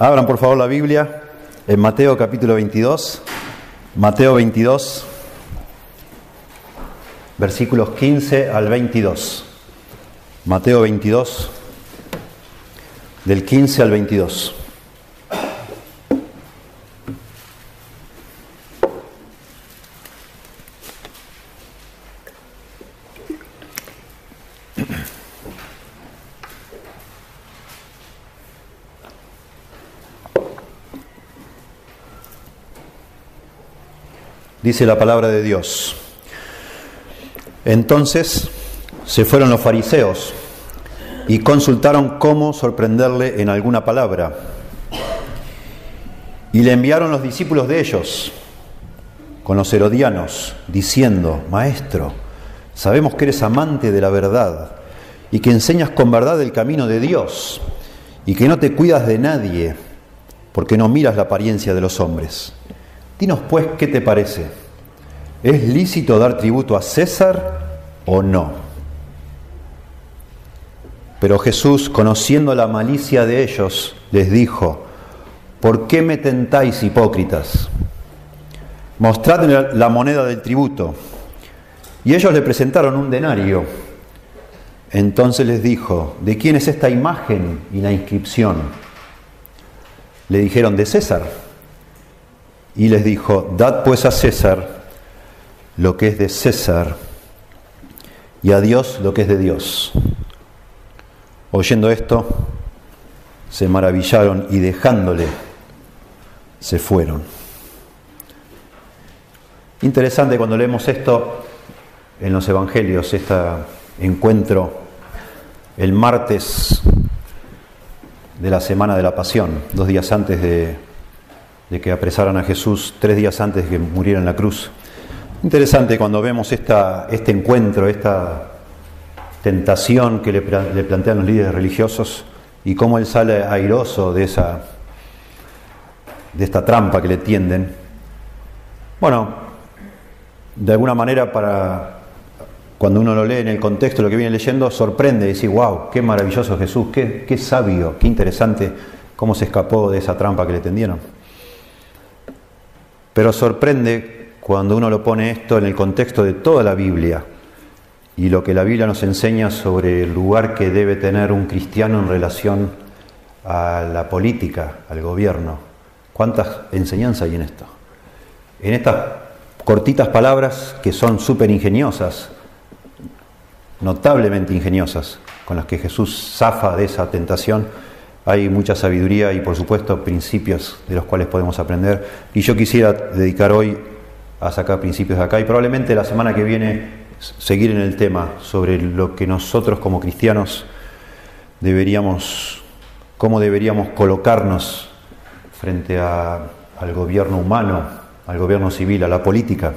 Abran por favor la Biblia en Mateo capítulo 22. Mateo 22, versículos 15 al 22. Mateo 22, del 15 al 22. Dice la palabra de Dios. Entonces se fueron los fariseos y consultaron cómo sorprenderle en alguna palabra. Y le enviaron los discípulos de ellos con los herodianos, diciendo, Maestro, sabemos que eres amante de la verdad y que enseñas con verdad el camino de Dios y que no te cuidas de nadie porque no miras la apariencia de los hombres. Dinos pues qué te parece. ¿Es lícito dar tributo a César o no? Pero Jesús, conociendo la malicia de ellos, les dijo, ¿por qué me tentáis hipócritas? Mostradme la moneda del tributo. Y ellos le presentaron un denario. Entonces les dijo, ¿de quién es esta imagen y la inscripción? Le dijeron, de César. Y les dijo, dad pues a César lo que es de César y a Dios lo que es de Dios. Oyendo esto, se maravillaron y dejándole, se fueron. Interesante cuando leemos esto en los Evangelios, este encuentro el martes de la semana de la Pasión, dos días antes de de que apresaran a Jesús tres días antes de que muriera en la cruz. Interesante cuando vemos esta, este encuentro, esta tentación que le, plantean los líderes religiosos y cómo él sale airoso de, esa, de esta trampa que le tienden. Bueno, de alguna manera para cuando uno lo lee en el contexto lo que viene leyendo, sorprende y dice, wow, qué maravilloso Jesús, qué, qué sabio, qué interesante cómo se escapó de esa trampa que le tendieron. Pero sorprende cuando uno lo pone esto en el contexto de toda la Biblia y lo que la Biblia nos enseña sobre el lugar que debe tener un cristiano en relación a la política, al gobierno. ¿Cuántas enseñanzas hay en esto? En estas cortitas palabras que son súper ingeniosas, notablemente ingeniosas, con las que Jesús zafa de esa tentación, hay mucha sabiduría y por supuesto principios de los cuales podemos aprender. Y yo quisiera dedicar hoy a sacar principios de acá y probablemente la semana que viene seguir en el tema sobre lo que nosotros como cristianos deberíamos, cómo deberíamos colocarnos frente al gobierno humano, al gobierno civil, a la política.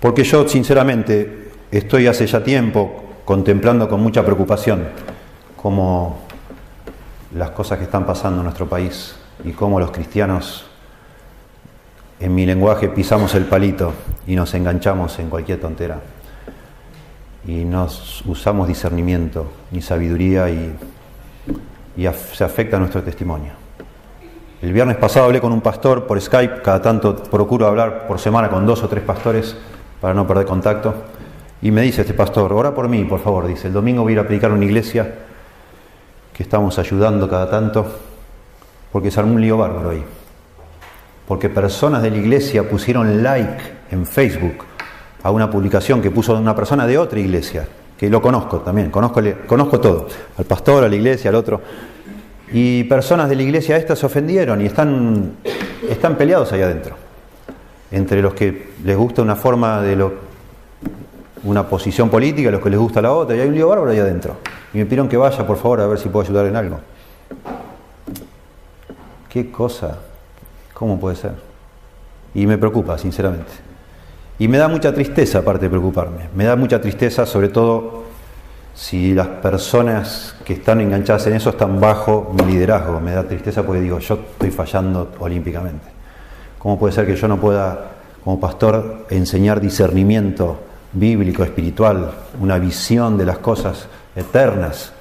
Porque yo sinceramente estoy hace ya tiempo contemplando con mucha preocupación cómo las cosas que están pasando en nuestro país y cómo los cristianos, en mi lenguaje, pisamos el palito y nos enganchamos en cualquier tontera. Y nos usamos discernimiento y sabiduría y, se afecta nuestro testimonio. El viernes pasado hablé con un pastor por Skype, cada tanto procuro hablar por semana con dos o tres pastores para no perder contacto. Y me dice este pastor, ora por mí, por favor, dice, el domingo voy a ir predicar una iglesia que estamos ayudando cada tanto, porque se armó un lío bárbaro ahí. Porque personas de la iglesia pusieron like en Facebook a una publicación que puso una persona de otra iglesia, que lo conozco también, conozco, conozco todo, al pastor, a la iglesia, al otro. Y personas de la iglesia esta se ofendieron y están, están peleados ahí adentro. Entre los que les gusta una forma de lo, una posición política, los que les gusta la otra, y hay un lío bárbaro ahí adentro. Y me pidieron que vaya, por favor, a ver si puedo ayudar en algo. ¿Qué cosa? ¿Cómo puede ser? Y me preocupa, sinceramente. Y me da mucha tristeza, aparte de preocuparme. Me da mucha tristeza, sobre todo si las personas que están enganchadas en eso están bajo mi liderazgo. Me da tristeza porque digo, yo estoy fallando olímpicamente. ¿Cómo puede ser que yo no pueda, como pastor, enseñar discernimiento bíblico, espiritual, una visión de las cosas eternas,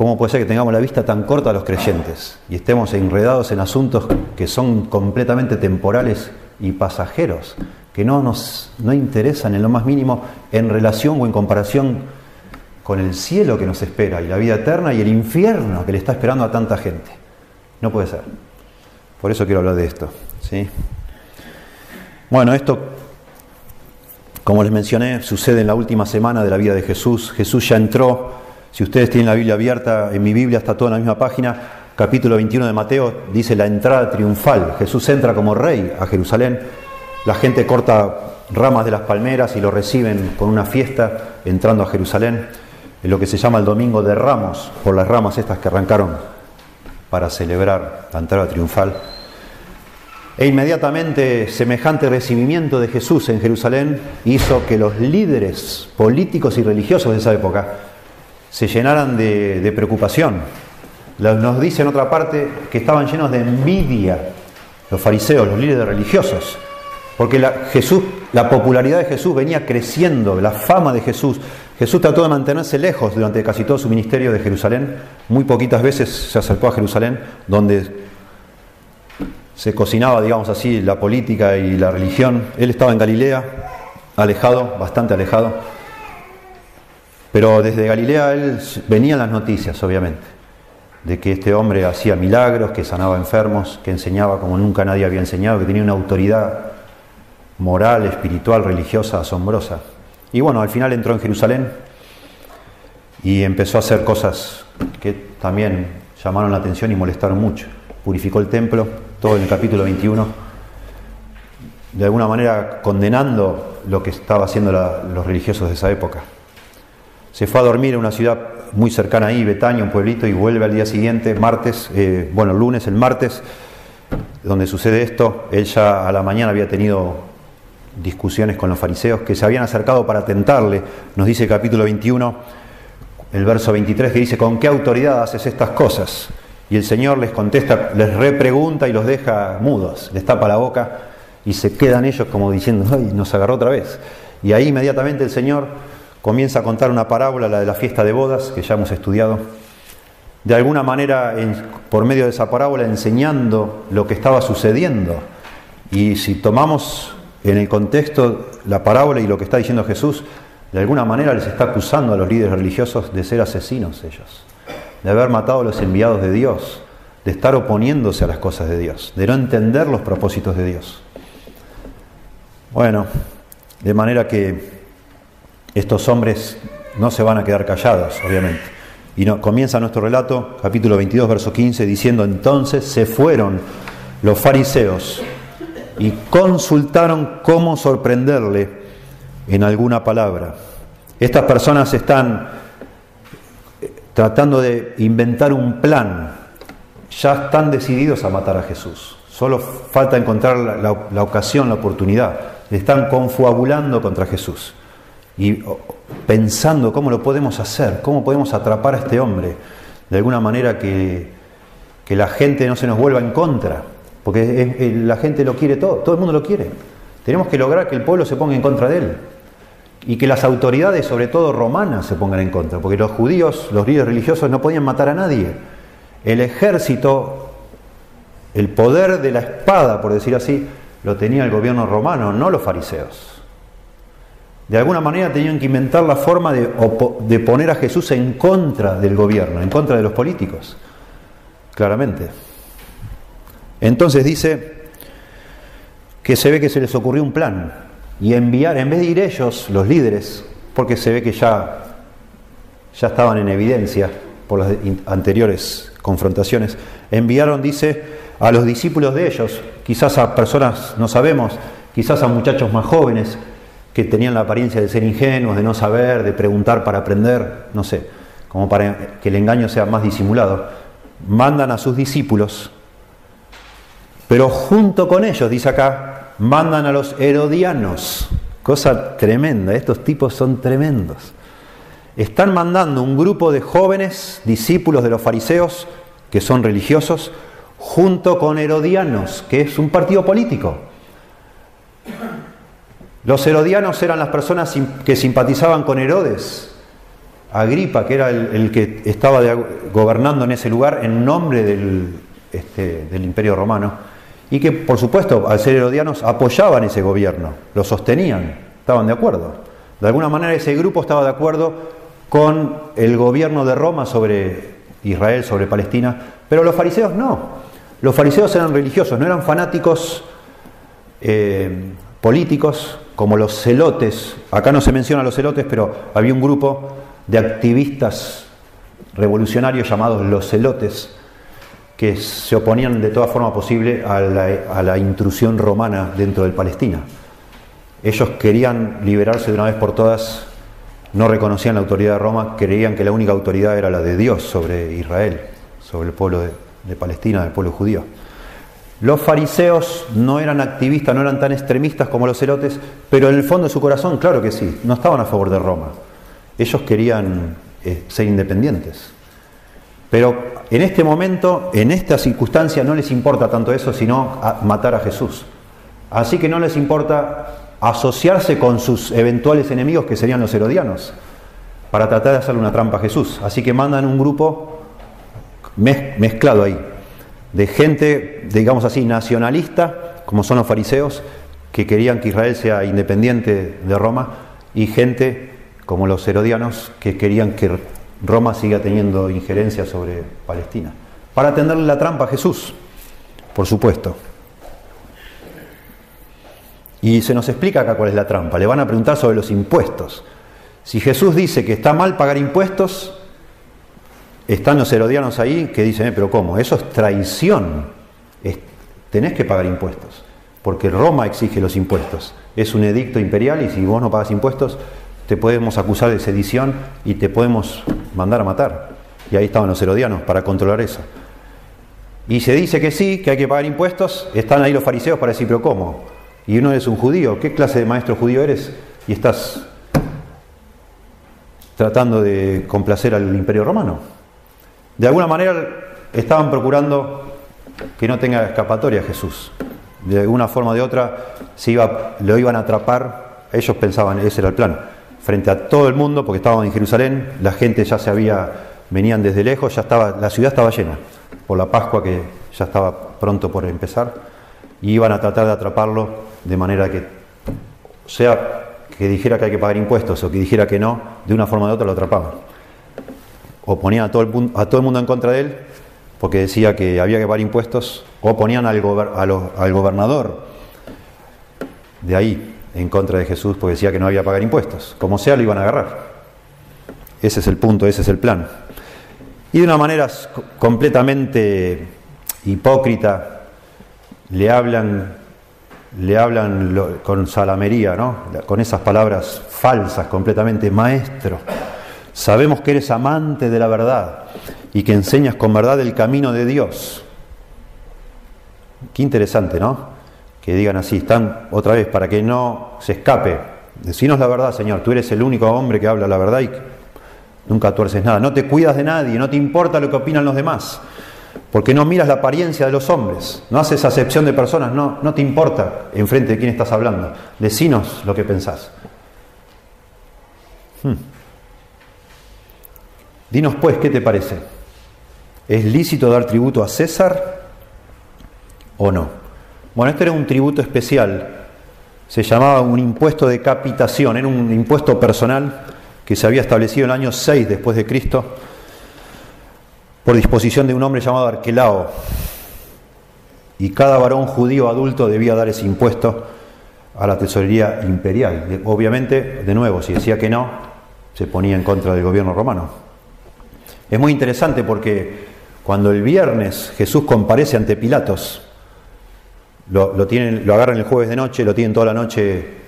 ¿Cómo puede ser que tengamos la vista tan corta los creyentes y estemos enredados en asuntos que son completamente temporales y pasajeros, que no nos no interesan en lo más mínimo en relación o en comparación con el cielo que nos espera y la vida eterna y el infierno que le está esperando a tanta gente? No puede ser. Por eso quiero hablar de esto. ¿sí? Bueno, esto, como les mencioné, sucede en la última semana de la vida de Jesús. Jesús ya entró si ustedes tienen la Biblia abierta, en mi Biblia está todo en la misma página, capítulo 21 de Mateo, dice la entrada triunfal. Jesús entra como rey a Jerusalén, la gente corta ramas de las palmeras y lo reciben con una fiesta entrando a Jerusalén, en lo que se llama el Domingo de Ramos, por las ramas estas que arrancaron para celebrar la entrada triunfal. E inmediatamente semejante recibimiento de Jesús en Jerusalén hizo que los líderes políticos y religiosos de esa época se llenaran de, preocupación. Nos dice en otra parte que estaban llenos de envidia los fariseos, los líderes religiosos, porque Jesús, la popularidad de Jesús venía creciendo, la fama de Jesús. Jesús trató de mantenerse lejos durante casi todo su ministerio de Jerusalén. Muy poquitas veces se acercó a Jerusalén, donde se cocinaba, digamos así, la política y la religión. Él estaba en Galilea, alejado, bastante alejado. Pero desde Galilea él venían las noticias, obviamente, de que este hombre hacía milagros, que sanaba enfermos, que enseñaba como nunca nadie había enseñado, que tenía una autoridad moral, espiritual, religiosa, asombrosa. Y bueno, al final entró en Jerusalén y empezó a hacer cosas que también llamaron la atención y molestaron mucho. Purificó el templo, todo en el capítulo 21, de alguna manera condenando lo que estaban haciendo los religiosos de esa época. Se fue a dormir en una ciudad muy cercana ahí, Betania, un pueblito, y vuelve al día siguiente, martes, eh, bueno, lunes, el martes, donde sucede esto. Él ya a la mañana había tenido discusiones con los fariseos que se habían acercado para tentarle. Nos dice el capítulo 21, el verso 23, que dice, ¿con qué autoridad haces estas cosas? Y el Señor les contesta, les repregunta y los deja mudos, les tapa la boca y se quedan ellos como diciendo, ¡ay, nos agarró otra vez! Y ahí inmediatamente el Señor comienza a contar una parábola, la de la fiesta de bodas, que ya hemos estudiado, de alguna manera por medio de esa parábola enseñando lo que estaba sucediendo. Y si tomamos en el contexto la parábola y lo que está diciendo Jesús, de alguna manera les está acusando a los líderes religiosos de ser asesinos ellos, de haber matado a los enviados de Dios, de estar oponiéndose a las cosas de Dios, de no entender los propósitos de Dios. Bueno, de manera que estos hombres no se van a quedar callados, obviamente. Y comienza nuestro relato, capítulo 22, verso 15, diciendo, entonces se fueron los fariseos y consultaron cómo sorprenderle en alguna palabra. Estas personas están tratando de inventar un plan, ya están decididos a matar a Jesús, solo falta encontrar la, ocasión, la oportunidad, están confabulando contra Jesús y pensando cómo lo podemos hacer, cómo podemos atrapar a este hombre, de alguna manera que, que la gente no se nos vuelva en contra, porque la gente lo quiere todo, todo el mundo lo quiere. Tenemos que lograr que el pueblo se ponga en contra de él y que las autoridades, sobre todo romanas, se pongan en contra, porque los judíos, los líderes religiosos no podían matar a nadie. El ejército, el poder de la espada, por decir así, lo tenía el gobierno romano, no los fariseos. De alguna manera tenían que inventar la forma de, poner a Jesús en contra del gobierno, en contra de los políticos. Claramente. Entonces dice que se ve que se les ocurrió un plan y enviar, en vez de ir ellos, los líderes, porque se ve que ya, ya estaban en evidencia por las anteriores confrontaciones, enviaron, dice, a los discípulos de ellos, quizás a personas, no sabemos, quizás a muchachos más jóvenes, que tenían la apariencia de ser ingenuos, de no saber, de preguntar para aprender, no sé, como para que el engaño sea más disimulado, mandan a sus discípulos, pero junto con ellos, dice acá, mandan a los herodianos, cosa tremenda, estos tipos son tremendos. Están mandando un grupo de jóvenes discípulos de los fariseos, que son religiosos, junto con herodianos, que es un partido político. Los herodianos eran las personas que simpatizaban con Herodes, Agripa, que era el, que estaba gobernando en ese lugar en nombre del, este, del imperio romano, y que por supuesto al ser herodianos apoyaban ese gobierno, lo sostenían, estaban de acuerdo. De alguna manera ese grupo estaba de acuerdo con el gobierno de Roma sobre Israel, sobre Palestina, pero los fariseos no. Los fariseos eran religiosos, no eran fanáticos eh, políticos como los celotes. Acá no se menciona los celotes, pero había un grupo de activistas revolucionarios llamados los celotes que se oponían de toda forma posible a la, intrusión romana dentro de Palestina. Ellos querían liberarse de una vez por todas, no reconocían la autoridad de Roma, creían que la única autoridad era la de Dios sobre Israel, sobre el pueblo de, de Palestina, del pueblo judío. Los fariseos no eran activistas, no eran tan extremistas como los celotes, pero en el fondo de su corazón, claro que sí, no estaban a favor de Roma. Ellos querían eh, ser independientes. Pero en este momento, en esta circunstancia, no les importa tanto eso, sino matar a Jesús. Así que no les importa asociarse con sus eventuales enemigos, que serían los herodianos, para tratar de hacerle una trampa a Jesús. Así que mandan un grupo mezclado ahí, de gente, digamos así, nacionalista, como son los fariseos, que querían que Israel sea independiente de Roma, y gente como los herodianos que querían que Roma siga teniendo injerencia sobre Palestina. Para tenderle la trampa a Jesús, por supuesto. Y se nos explica acá cuál es la trampa. Le van a preguntar sobre los impuestos. Si Jesús dice que está mal pagar impuestos, están los herodianos ahí que dicen, eh, pero ¿cómo? Eso es traición. tenés que pagar impuestos, porque Roma exige los impuestos. Es un edicto imperial y si vos no pagas impuestos, te podemos acusar de sedición y te podemos mandar a matar. Y ahí estaban los herodianos para controlar eso. Y se dice que sí, que hay que pagar impuestos, están ahí los fariseos para decir, pero ¿cómo? Y uno es un judío, ¿qué clase de maestro judío eres? Y estás tratando de complacer al imperio romano. De alguna manera estaban procurando que no tenga escapatoria Jesús. De alguna forma o de otra se iba, lo iban a atrapar, ellos pensaban, ese era el plan frente a todo el mundo, porque estábamos en Jerusalén, la gente ya se había, venían desde lejos, ya estaba, la ciudad estaba llena por la Pascua que ya estaba pronto por empezar, y iban a tratar de atraparlo de manera que, sea que dijera que hay que pagar impuestos o que dijera que no, de una forma de otra lo atrapaban. O ponían a todo el, a todo el mundo en contra de él, porque decía que había que pagar impuestos, o ponían al, al gobernador de ahí, en contra de Jesús porque decía que no había que pagar impuestos. Como sea, lo iban a agarrar. Ese es el punto, ese es el plan. Y de una manera completamente hipócrita, le hablan, le hablan con salamería, ¿no? con esas palabras falsas completamente, maestro, sabemos que eres amante de la verdad y que enseñas con verdad el camino de Dios. Qué interesante, ¿no? Que digan así, están otra vez para que no se escape. Decinos la verdad, Señor, tú eres el único hombre que habla la verdad y nunca tuerces nada. No te cuidas de nadie, no te importa lo que opinan los demás, porque no miras la apariencia de los hombres, no haces acepción de personas, no, no te importa enfrente de quién estás hablando. Decinos lo que pensás. Hmm. Dinos pues, ¿qué te parece? ¿Es lícito dar tributo a César o no? Bueno, este era un tributo especial, se llamaba un impuesto de capitación, era un impuesto personal que se había establecido en el año 6 después de Cristo por disposición de un hombre llamado Arquelao. Y cada varón judío adulto debía dar ese impuesto a la tesorería imperial. Obviamente, de nuevo, si decía que no, se ponía en contra del gobierno romano. Es muy interesante porque cuando el viernes Jesús comparece ante Pilatos, lo, tienen, lo agarran el jueves de noche, lo tienen toda la noche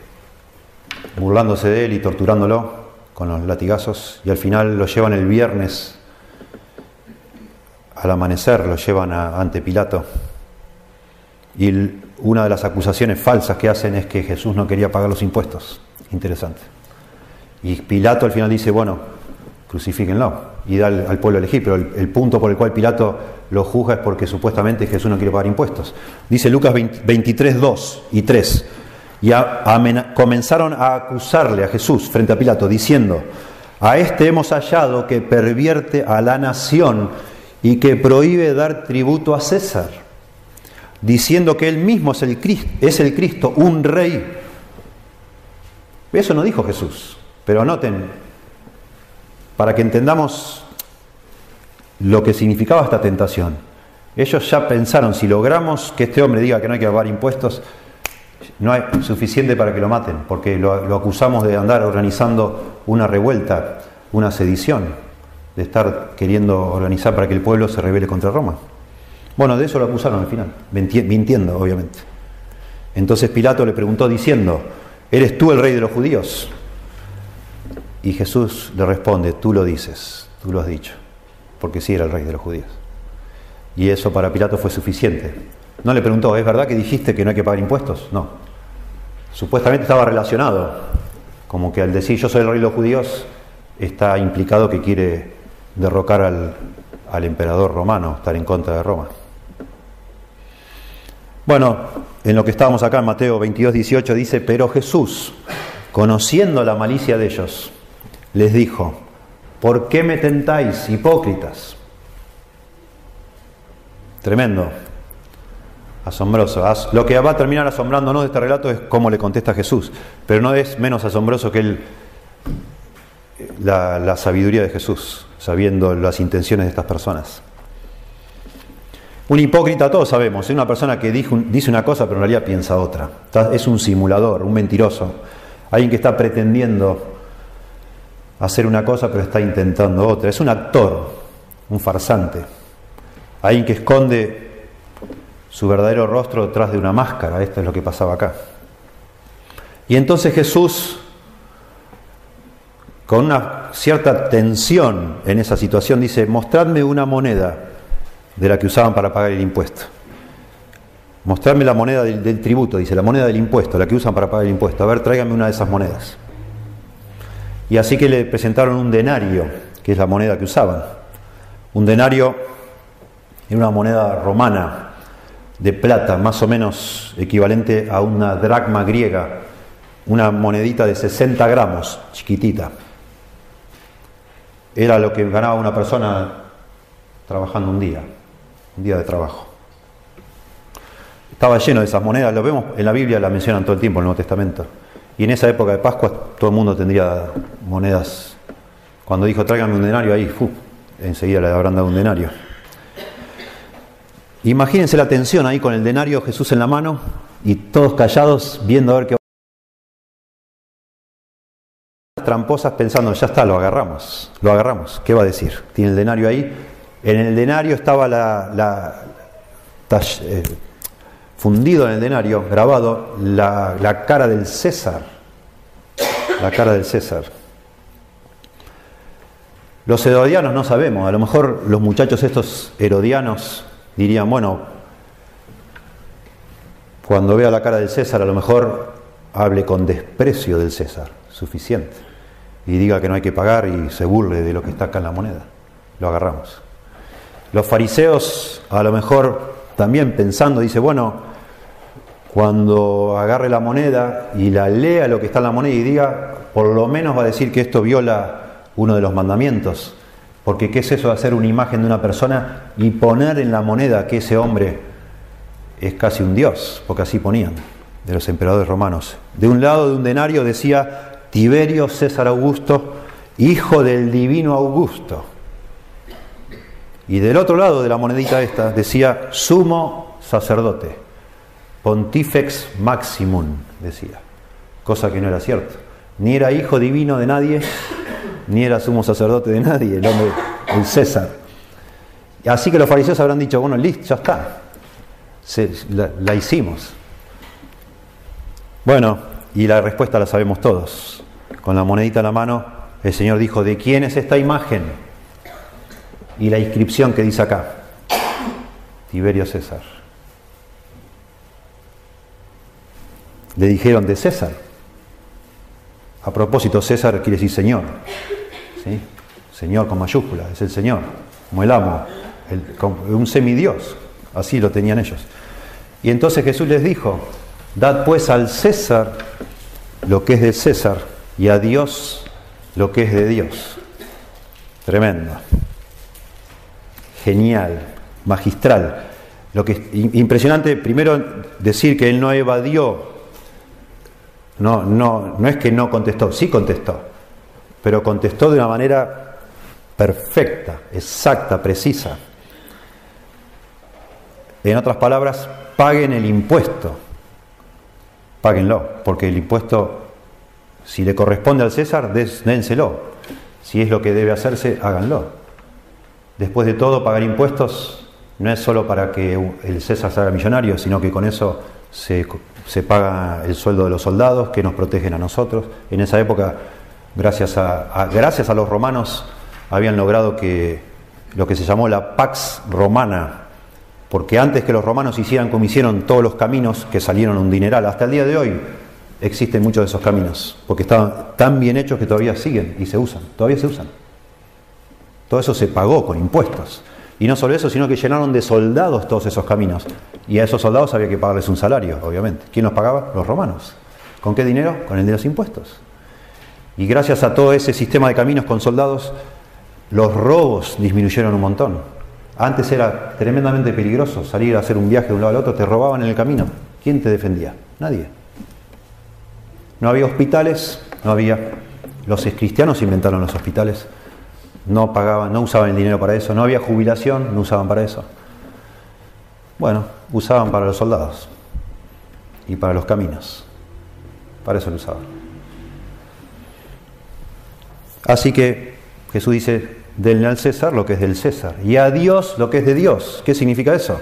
burlándose de él y torturándolo con los latigazos y al final lo llevan el viernes al amanecer, lo llevan ante Pilato. Y una de las acusaciones falsas que hacen es que Jesús no quería pagar los impuestos. Interesante. Y Pilato al final dice, bueno, crucifíquenlo y da al, pueblo elegir, pero el, punto por el cual Pilato lo juzga es porque supuestamente Jesús no quiere pagar impuestos. Dice Lucas 23, 2 y 3, y comenzaron a acusarle a Jesús frente a Pilato, diciendo, A este hemos hallado que pervierte a la nación y que prohíbe dar tributo a César, diciendo que él mismo es el Cristo, es el Cristo un rey. Eso no dijo Jesús, pero noten, para que entendamos lo que significaba esta tentación. Ellos ya pensaron, si logramos que este hombre diga que no hay que pagar impuestos, no hay suficiente para que lo maten, porque lo, acusamos de andar organizando una revuelta, una sedición, de estar queriendo organizar para que el pueblo se rebele contra Roma. Bueno, de eso lo acusaron al final, mintiendo, obviamente. Entonces Pilato le preguntó diciendo, ¿eres tú el rey de los judíos? Y Jesús le responde, tú lo dices, tú lo has dicho, porque sí era el rey de los judíos. Y eso para Pilato fue suficiente. No le preguntó, ¿es verdad que dijiste que no hay que pagar impuestos? No. Supuestamente estaba relacionado, como que al decir yo soy el rey de los judíos, está implicado que quiere derrocar al, al emperador romano, estar en contra de Roma. Bueno, en lo que estábamos acá en Mateo 22, 18 dice, pero Jesús, conociendo la malicia de ellos, les dijo, ¿por qué me tentáis, hipócritas? Tremendo, asombroso. Lo que va a terminar asombrándonos de este relato es cómo le contesta Jesús, pero no es menos asombroso que la, la sabiduría de Jesús, sabiendo las intenciones de estas personas. Un hipócrita, todos sabemos, es una persona que dice una cosa pero en realidad piensa otra. Es un simulador, un mentiroso, alguien que está pretendiendo hacer una cosa pero está intentando otra. Es un actor, un farsante, alguien que esconde su verdadero rostro detrás de una máscara. Esto es lo que pasaba acá. Y entonces Jesús, con una cierta tensión en esa situación, dice, mostradme una moneda de la que usaban para pagar el impuesto. Mostrarme la moneda del, tributo, dice, la moneda del impuesto, la que usan para pagar el impuesto. A ver, tráigame una de esas monedas. Y así que le presentaron un denario, que es la moneda que usaban. Un denario era una moneda romana de plata, más o menos equivalente a una dracma griega, una monedita de 60 gramos, chiquitita. Era lo que ganaba una persona trabajando un día un día de trabajo. Estaba lleno de esas monedas, lo vemos en la Biblia, la mencionan todo el tiempo en el Nuevo Testamento. Y en esa época de Pascua todo el mundo tendría monedas. Cuando dijo tráiganme un denario ahí, enseguida le habrán dado un denario. Imagínense la tensión ahí con el denario Jesús en la mano y todos callados viendo a ver qué tramposas pensando, ya está, lo agarramos, lo agarramos, ¿qué va a decir? Tiene el denario ahí, en el denario estaba la, eh, fundido en el denario, grabado, la, cara del César. La cara del César. Los herodianos no sabemos, a lo mejor los muchachos estos herodianos dirían, bueno, cuando vea la cara del César, a lo mejor hable con desprecio del César, suficiente, y diga que no hay que pagar y se burle de lo que está acá en la moneda. Lo agarramos. Los fariseos a lo mejor también pensando, dice, bueno, cuando agarre la moneda y la lea lo que está en la moneda y diga, por lo menos va a decir que esto viola uno de los mandamientos. Porque ¿qué es eso de hacer una imagen de una persona y poner en la moneda que ese hombre es casi un dios? Porque así ponían de los emperadores romanos. De un lado de un denario decía Tiberio César Augusto, hijo del divino Augusto. Y del otro lado de la monedita esta decía sumo sacerdote, pontifex maximum, decía, cosa que no era cierto. Ni era hijo divino de nadie, ni era sumo sacerdote de nadie, el hombre, el César. Así que los fariseos habrán dicho, bueno, listo, ya está, la, la hicimos. Bueno, y la respuesta la sabemos todos. Con la monedita en la mano, el Señor dijo, ¿de quién es esta imagen? y la inscripción que dice acá, Tiberio César. Le dijeron de César. A propósito, César quiere decir Señor. ¿sí? Señor con mayúscula, es el Señor, como el amo, un semidios. Así lo tenían ellos. Y entonces Jesús les dijo, dad pues al César lo que es de César y a Dios lo que es de Dios. Tremendo. Genial, magistral. Lo que es impresionante, primero decir que él no evadió, no, no, no es que no contestó, sí contestó, pero contestó de una manera perfecta, exacta, precisa. En otras palabras, paguen el impuesto, páguenlo, porque el impuesto, si le corresponde al César, dénselo. Si es lo que debe hacerse, háganlo. Después de todo, pagar impuestos no es solo para que el César salga millonario, sino que con eso se, paga el sueldo de los soldados que nos protegen a nosotros. En esa época, gracias a, gracias a los romanos, habían logrado que lo que se llamó la Pax Romana, porque antes que los romanos hicieran como hicieron todos los caminos que salieron un dineral, hasta el día de hoy existen muchos de esos caminos, porque estaban tan bien hechos que todavía siguen y se usan, todavía se usan. Todo eso se pagó con impuestos. Y no solo eso, sino que llenaron de soldados todos esos caminos. Y a esos soldados había que pagarles un salario, obviamente. ¿Quién los pagaba? Los romanos. ¿Con qué dinero? Con el de los impuestos. Y gracias a todo ese sistema de caminos con soldados, los robos disminuyeron un montón. Antes era tremendamente peligroso salir a hacer un viaje de un lado al otro, te robaban en el camino. ¿Quién te defendía? Nadie. No había hospitales, no había. Los cristianos inventaron los hospitales, no pagaban, no usaban el dinero para eso, no había jubilación, no usaban para eso. Bueno, usaban para los soldados y para los caminos. Para eso lo usaban. Así que Jesús dice, denle al César lo que es del César y a Dios lo que es de Dios. ¿Qué significa eso?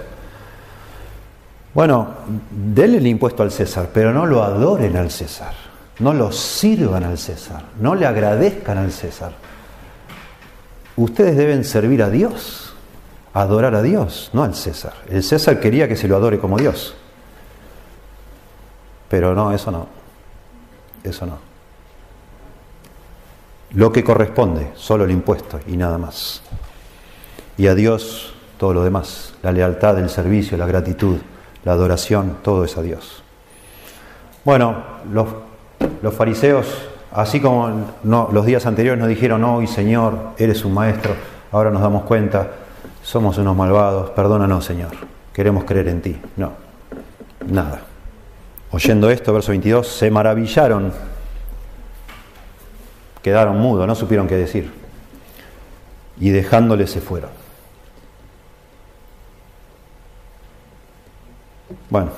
Bueno, denle el impuesto al César, pero no lo adoren al César no lo sirvan al César, no le agradezcan al César. Ustedes deben servir a Dios, adorar a Dios, no al César. El César quería que se lo adore como Dios. Pero no, eso no. Eso no. Lo que corresponde, solo el impuesto y nada más. Y a Dios todo lo demás. La lealtad, el servicio, la gratitud, la adoración, todo es a Dios. Bueno, los los fariseos, así como los días anteriores nos dijeron, hoy Señor, eres un maestro, ahora nos damos cuenta, somos unos malvados, perdónanos Señor, queremos creer en ti. No, nada. Oyendo esto, verso 22, se maravillaron, quedaron mudos, no supieron qué decir, y dejándole se fueron. Bueno,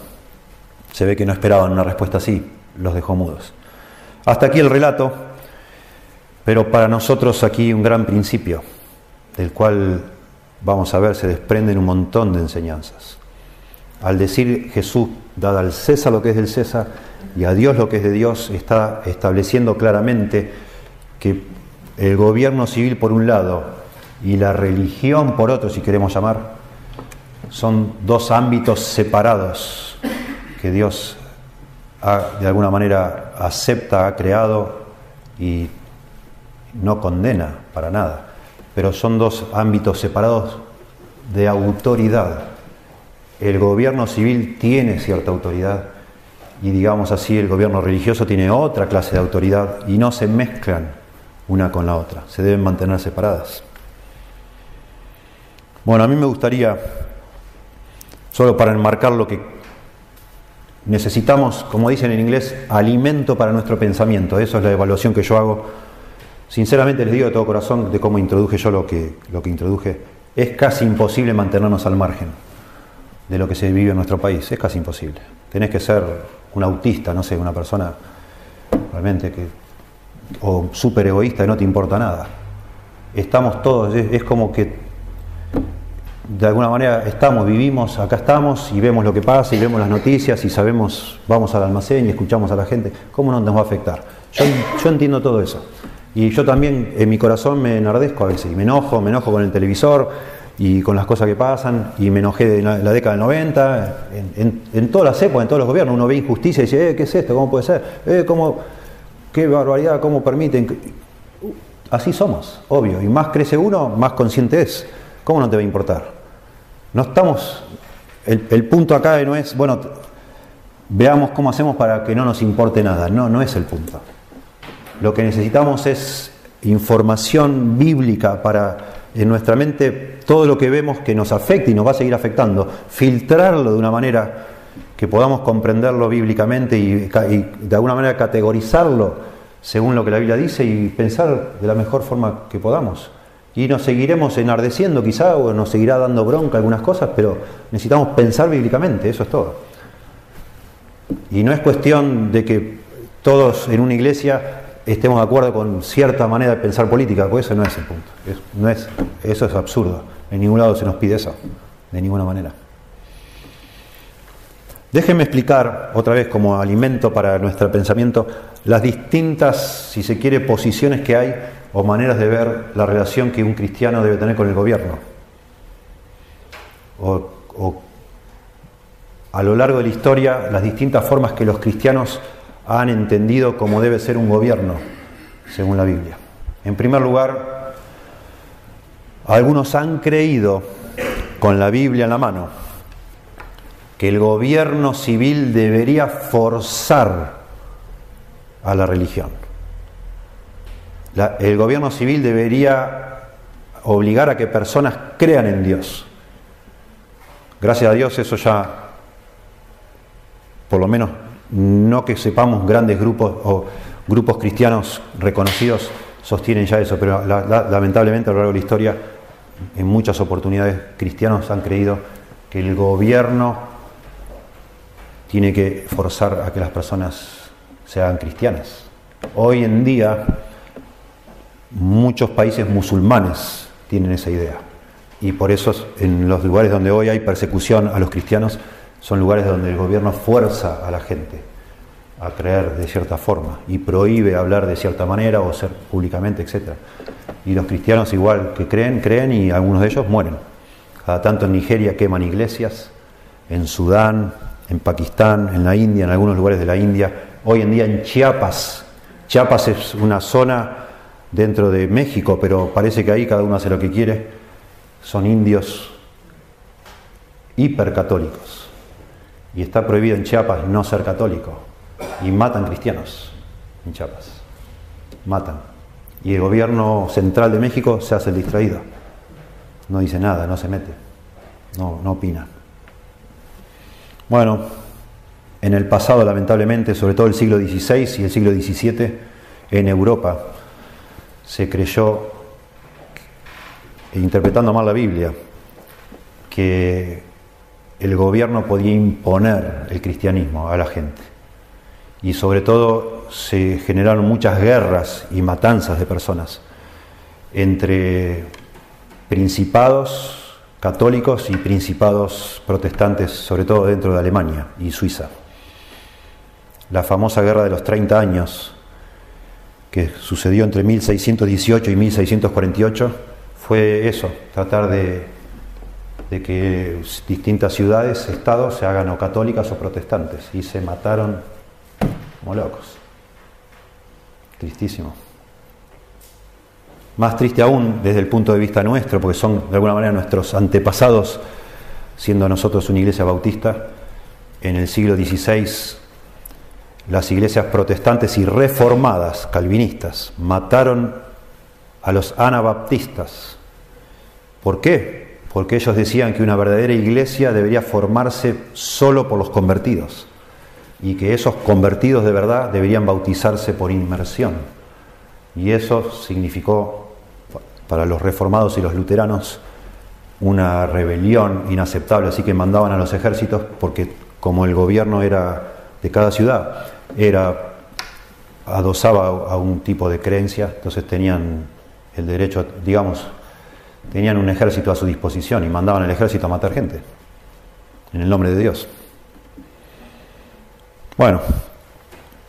se ve que no esperaban una respuesta así, los dejó mudos. Hasta aquí el relato, pero para nosotros aquí un gran principio, del cual vamos a ver se desprenden un montón de enseñanzas. Al decir Jesús, dada al César lo que es del César y a Dios lo que es de Dios, está estableciendo claramente que el gobierno civil por un lado y la religión por otro, si queremos llamar, son dos ámbitos separados que Dios de alguna manera acepta, ha creado y no condena para nada. Pero son dos ámbitos separados de autoridad. El gobierno civil tiene cierta autoridad y digamos así el gobierno religioso tiene otra clase de autoridad y no se mezclan una con la otra, se deben mantener separadas. Bueno, a mí me gustaría, solo para enmarcar lo que Necesitamos, como dicen en inglés, alimento para nuestro pensamiento. Eso es la evaluación que yo hago. Sinceramente les digo de todo corazón de cómo introduje yo lo que, lo que introduje. Es casi imposible mantenernos al margen de lo que se vive en nuestro país. Es casi imposible. Tenés que ser un autista, no sé, una persona realmente que o súper egoísta y no te importa nada. Estamos todos, es como que de alguna manera estamos, vivimos, acá estamos y vemos lo que pasa y vemos las noticias y sabemos, vamos al almacén y escuchamos a la gente, ¿cómo no nos va a afectar? Yo, entiendo todo eso. Y yo también en mi corazón me enardezco a veces y me enojo, me enojo con el televisor y con las cosas que pasan y me enojé de la, década del 90, en, todas las épocas, en todos los gobiernos, uno ve injusticia y dice, eh, ¿qué es esto? ¿Cómo puede ser? Eh, ¿cómo, ¿Qué barbaridad? ¿Cómo permiten? Así somos, obvio, y más crece uno, más consciente es. ¿Cómo no te va a importar? No estamos, el, punto acá no es, bueno, veamos cómo hacemos para que no nos importe nada. No, no es el punto. Lo que necesitamos es información bíblica para en nuestra mente todo lo que vemos que nos afecta y nos va a seguir afectando, filtrarlo de una manera que podamos comprenderlo bíblicamente y, de alguna manera categorizarlo según lo que la Biblia dice y pensar de la mejor forma que podamos. Y nos seguiremos enardeciendo quizá o nos seguirá dando bronca algunas cosas, pero necesitamos pensar bíblicamente, eso es todo. Y no es cuestión de que todos en una iglesia estemos de acuerdo con cierta manera de pensar política, porque eso no es el punto. no es, eso es absurdo. En ningún lado se nos pide eso, de ninguna manera. Déjenme explicar otra vez como alimento para nuestro pensamiento las distintas, si se quiere, posiciones que hay o maneras de ver la relación que un cristiano debe tener con el gobierno. O, a lo largo de la historia, las distintas formas que los cristianos han entendido cómo debe ser un gobierno, según la Biblia. En primer lugar, algunos han creído, con la Biblia en la mano, que el gobierno civil debería forzar a la religión. El gobierno civil debería obligar a que personas crean en Dios. Gracias a Dios eso ya, por lo menos no que sepamos grandes grupos o grupos cristianos reconocidos sostienen ya eso, pero lamentablemente a lo largo de la historia, en muchas oportunidades, cristianos han creído que el gobierno tiene que forzar a que las personas sean cristianas. Hoy en día, muchos países musulmanes tienen esa idea. Y por eso en los lugares donde hoy hay persecución a los cristianos, son lugares donde el gobierno fuerza a la gente a creer de cierta forma y prohíbe hablar de cierta manera o ser públicamente, etc. Y los cristianos igual que creen, creen y algunos de ellos mueren. Cada tanto en Nigeria queman iglesias, en Sudán, en Pakistán, en la India, en algunos lugares de la India, hoy en día en Chiapas. Chiapas es una zona dentro de México, pero parece que ahí cada uno hace lo que quiere. Son indios hipercatólicos y está prohibido en Chiapas no ser católico. Y matan cristianos en Chiapas. Matan. Y el gobierno central de México se hace el distraído. No dice nada, no se mete. No, no opina. Bueno, en el pasado, lamentablemente, sobre todo el siglo XVI y el siglo XVII, en Europa se creyó, interpretando mal la Biblia, que el gobierno podía imponer el cristianismo a la gente. Y sobre todo se generaron muchas guerras y matanzas de personas entre principados católicos y principados protestantes, sobre todo dentro de Alemania y Suiza. La famosa guerra de los 30 años, que sucedió entre 1618 y 1648, fue eso, tratar de que distintas ciudades, estados, se hagan o católicas o protestantes. Y se mataron como. Tristísimo. Más triste aún desde el punto de vista nuestro, porque son de alguna manera nuestros antepasados, siendo nosotros una iglesia bautista, en el siglo XVI las iglesias protestantes y reformadas, calvinistas, mataron a los anabaptistas. ¿Por qué? porque ellos decían que una verdadera iglesia debería formarse solo por los convertidos y que esos convertidos de verdad deberían bautizarse por inmersión. Y eso significó para los reformados y los luteranos una rebelión inaceptable, así que mandaban a los ejércitos porque como el gobierno era de cada ciudad, era adosaba a un tipo de creencia, entonces tenían el derecho, digamos, tenían un ejército a su disposición y mandaban al ejército a matar gente, en el nombre de Dios. Bueno,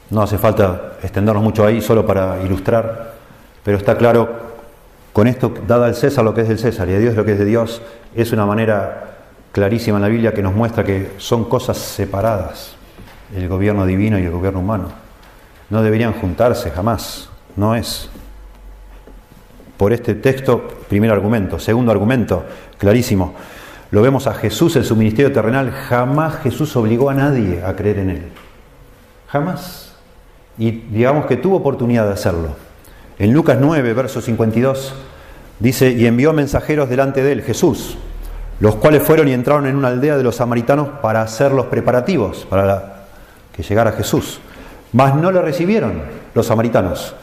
no hace falta extendernos mucho ahí solo para ilustrar, pero está claro, con esto, dada al César lo que es del César y a Dios lo que es de Dios, es una manera clarísima en la Biblia que nos muestra que son cosas separadas, el gobierno divino y el gobierno humano. No deberían juntarse jamás, no es por este texto, primer argumento. Segundo argumento, clarísimo. Lo vemos a Jesús en su ministerio terrenal. Jamás Jesús obligó a nadie a creer en él. Jamás. Y digamos que tuvo oportunidad de hacerlo. En Lucas 9, verso 52, dice, y envió mensajeros delante de él, Jesús, los cuales fueron y entraron en una aldea de los samaritanos para hacer los preparativos, para que llegara Jesús. Mas no le recibieron los samaritanos,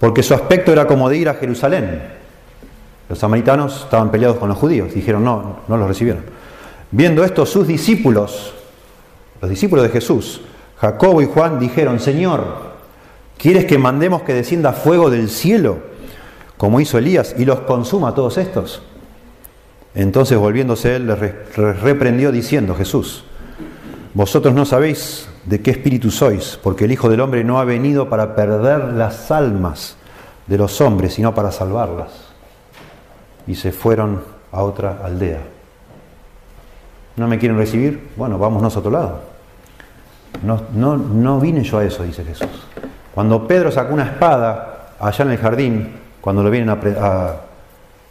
porque su aspecto era como de ir a Jerusalén. Los samaritanos estaban peleados con los judíos, dijeron no, no los recibieron. Viendo esto, sus discípulos, los discípulos de Jesús, Jacobo y Juan, dijeron, Señor, ¿quieres que mandemos que descienda fuego del cielo, como hizo Elías, y los consuma todos estos? Entonces volviéndose él, les reprendió diciendo, Jesús, vosotros no sabéis de qué espíritu sois, porque el Hijo del Hombre no ha venido para perder las almas de los hombres, sino para salvarlas. Y se fueron a otra aldea. ¿No me quieren recibir? Bueno, vámonos a otro lado. No, no, no vine yo a eso, dice Jesús. Cuando Pedro sacó una espada allá en el jardín, cuando lo vienen a,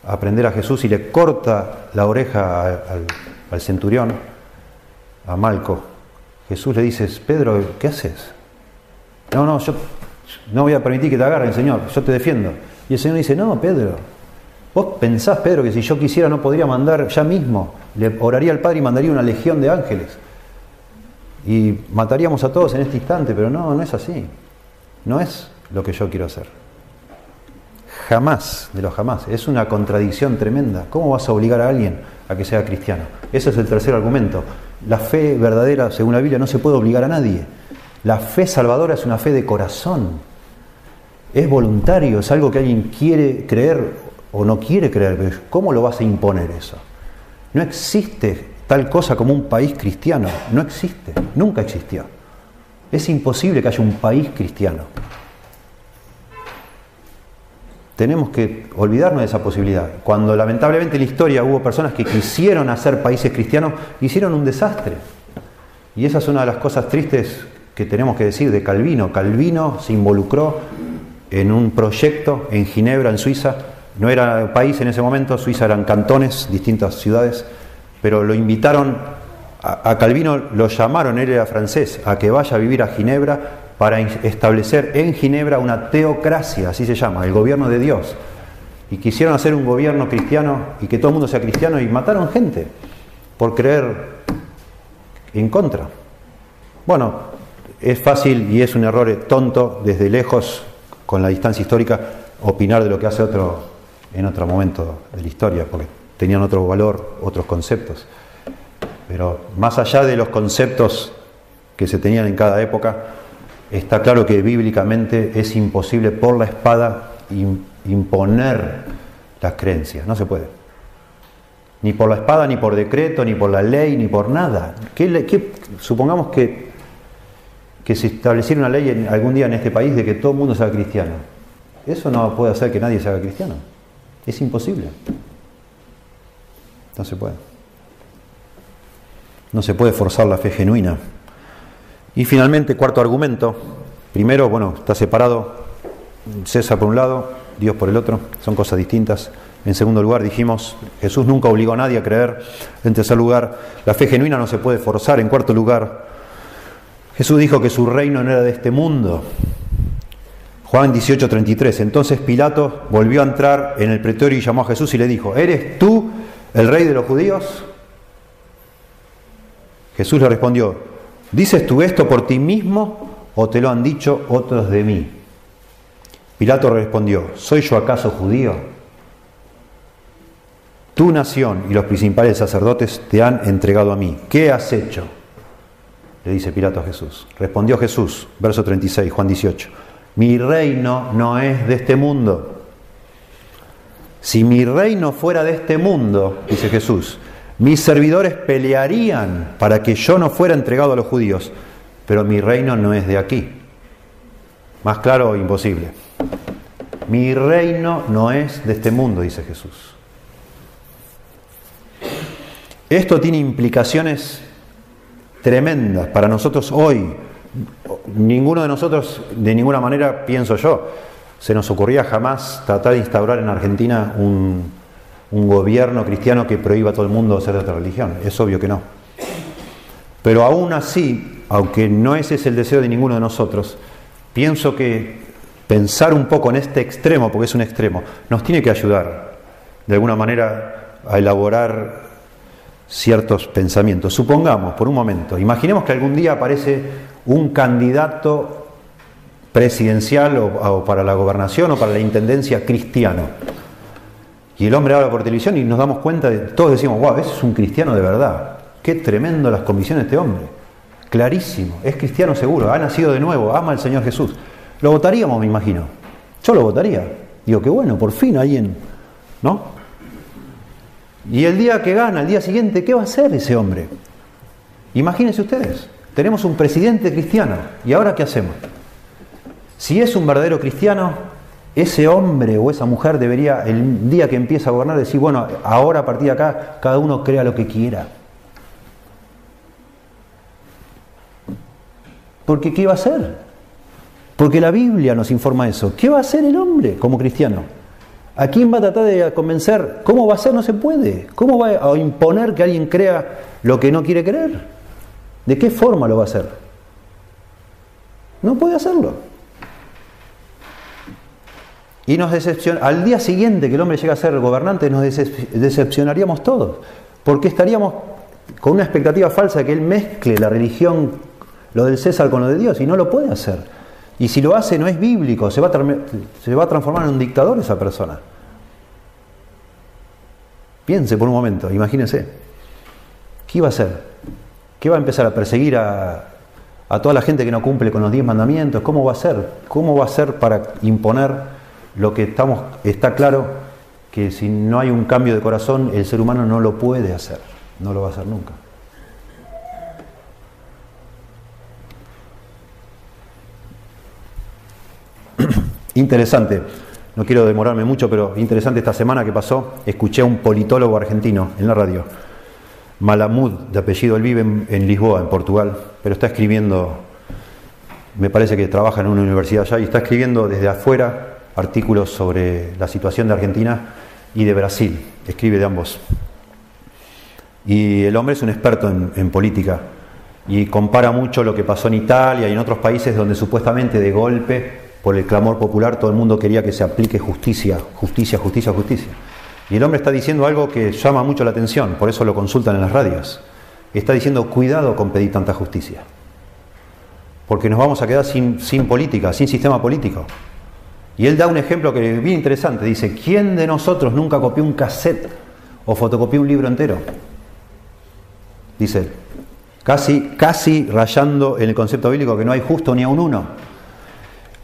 a, prender a Jesús y le corta la oreja al centurión, a Malco, Jesús le dice, Pedro, ¿qué haces? No, no, yo no voy a permitir que te agarren, Señor, yo te defiendo. Y el Señor dice, no, Pedro, vos pensás, Pedro, que si yo quisiera no podría mandar ya mismo, le oraría al Padre y mandaría una legión de ángeles. Y mataríamos a todos en este instante, pero no, no es así. No es lo que yo quiero hacer. Jamás, de los jamás. Es una contradicción tremenda. ¿Cómo vas a obligar a alguien a que sea cristiano? Ese es el tercer argumento. La fe verdadera, según la Biblia, no se puede obligar a nadie. La fe salvadora es una fe de corazón. Es voluntario, es algo que alguien quiere creer o no quiere creer. ¿Cómo lo vas a imponer eso? No existe tal cosa como un país cristiano. No existe, nunca existió. Es imposible que haya un país cristiano. Tenemos que olvidarnos de esa posibilidad. Cuando lamentablemente en la historia hubo personas que quisieron hacer países cristianos, hicieron un desastre. Y esa es una de las cosas tristes que tenemos que decir de Calvino. Calvino se involucró en un proyecto en Ginebra, en Suiza. No era país en ese momento, Suiza eran cantones, distintas ciudades, pero lo invitaron a, Calvino, lo llamaron, él era francés, a que vaya a vivir a Ginebra para establecer en Ginebra una teocracia, así se llama, el gobierno de Dios. Y quisieron hacer un gobierno cristiano y que todo el mundo sea cristiano y mataron gente por creer en contra. Bueno, es fácil y es un error tonto desde lejos, con la distancia histórica, opinar de lo que hace otro en otro momento de la historia, porque tenían otro valor, otros conceptos. Pero más allá de los conceptos que se tenían en cada época, está claro que bíblicamente es imposible por la espada imponer las creencias, no se puede. Ni por la espada, ni por decreto, ni por la ley, ni por nada. supongamos que, que se estableciera una ley algún día en este país de que todo el mundo sea cristiano. Eso no puede hacer que nadie se haga cristiano. Es imposible. No se puede. No se puede forzar la fe genuina. Y finalmente, cuarto argumento. Primero, bueno, está separado César por un lado, Dios por el otro, son cosas distintas. En segundo lugar, dijimos, Jesús nunca obligó a nadie a creer. En tercer lugar, la fe genuina no se puede forzar. En cuarto lugar, Jesús dijo que su reino no era de este mundo. Juan 18:33. Entonces Pilato volvió a entrar en el pretorio y llamó a Jesús y le dijo, ¿eres tú el rey de los judíos? Jesús le respondió, ¿Dices tú esto por ti mismo o te lo han dicho otros de mí? Pilato respondió, ¿soy yo acaso judío? Tu nación y los principales sacerdotes te han entregado a mí. ¿Qué has hecho? Le dice Pilato a Jesús. Respondió Jesús, verso 36, Juan 18. Mi reino no es de este mundo. Si mi reino fuera de este mundo, dice Jesús, mis servidores pelearían para que yo no fuera entregado a los judíos, pero mi reino no es de aquí. Más claro, imposible. Mi reino no es de este mundo, dice Jesús. Esto tiene implicaciones tremendas para nosotros hoy. Ninguno de nosotros, de ninguna manera, pienso yo, se nos ocurría jamás tratar de instaurar en Argentina un, un gobierno cristiano que prohíba a todo el mundo ser de otra religión. Es obvio que no. Pero aún así, aunque no ese es el deseo de ninguno de nosotros, pienso que pensar un poco en este extremo, porque es un extremo, nos tiene que ayudar de alguna manera a elaborar ciertos pensamientos. Supongamos, por un momento, imaginemos que algún día aparece un candidato presidencial o, para la gobernación o para la intendencia cristiano. Y el hombre habla por televisión y nos damos cuenta de, todos decimos, wow, ese es un cristiano de verdad. Qué tremendo las convicciones de este hombre. Clarísimo, es cristiano seguro, ha nacido de nuevo, ama al Señor Jesús. Lo votaríamos, me imagino. Yo lo votaría. Digo, qué bueno, por fin alguien, ¿no? Y el día que gana, el día siguiente, ¿qué va a hacer ese hombre? Imagínense ustedes, tenemos un presidente cristiano, ¿y ahora qué hacemos? Si es un verdadero cristiano, ese hombre o esa mujer debería, el día que empieza a gobernar, decir, bueno, ahora a partir de acá, cada uno crea lo que quiera. Porque ¿qué va a hacer? Porque la Biblia nos informa eso. ¿Qué va a hacer el hombre como cristiano? ¿A quién va a tratar de convencer? ¿Cómo va a ser? No se puede. ¿Cómo va a imponer que alguien crea lo que no quiere creer? ¿De qué forma lo va a hacer? No puede hacerlo. Y nos decepciona. Al día siguiente que el hombre llega a ser gobernante, nos decepcionaríamos todos. Porque estaríamos con una expectativa falsa de que él mezcle la religión lo del César con lo de Dios y no lo puede hacer. Y si lo hace no es bíblico, se va a, se va a transformar en un dictador esa persona. Piense por un momento, imagínense. ¿Qué iba a hacer? ¿Qué va a empezar a perseguir a, a toda la gente que no cumple con los diez mandamientos? ¿Cómo va a ser? ¿Cómo va a ser para imponer lo que estamos, está claro que si no hay un cambio de corazón, el ser humano no lo puede hacer, no lo va a hacer nunca. Interesante, no quiero demorarme mucho, pero interesante esta semana que pasó, escuché a un politólogo argentino en la radio, Malamud, de apellido, él vive en, Lisboa, en Portugal, pero está escribiendo, me parece que trabaja en una universidad allá, y está escribiendo desde afuera artículos sobre la situación de Argentina y de Brasil, escribe de ambos. Y el hombre es un experto en política y compara mucho lo que pasó en Italia y en otros países donde supuestamente de golpe por el clamor popular, todo el mundo quería que se aplique justicia, justicia, justicia, justicia. Y el hombre está diciendo algo que llama mucho la atención, por eso lo consultan en las radios. Está diciendo, cuidado con pedir tanta justicia, porque nos vamos a quedar sin, política, sin sistema político. Y él da un ejemplo que es bien interesante, dice, ¿quién de nosotros nunca copió un cassette o fotocopió un libro entero? Dice casi, casi rayando en el concepto bíblico que no hay justo ni a un uno.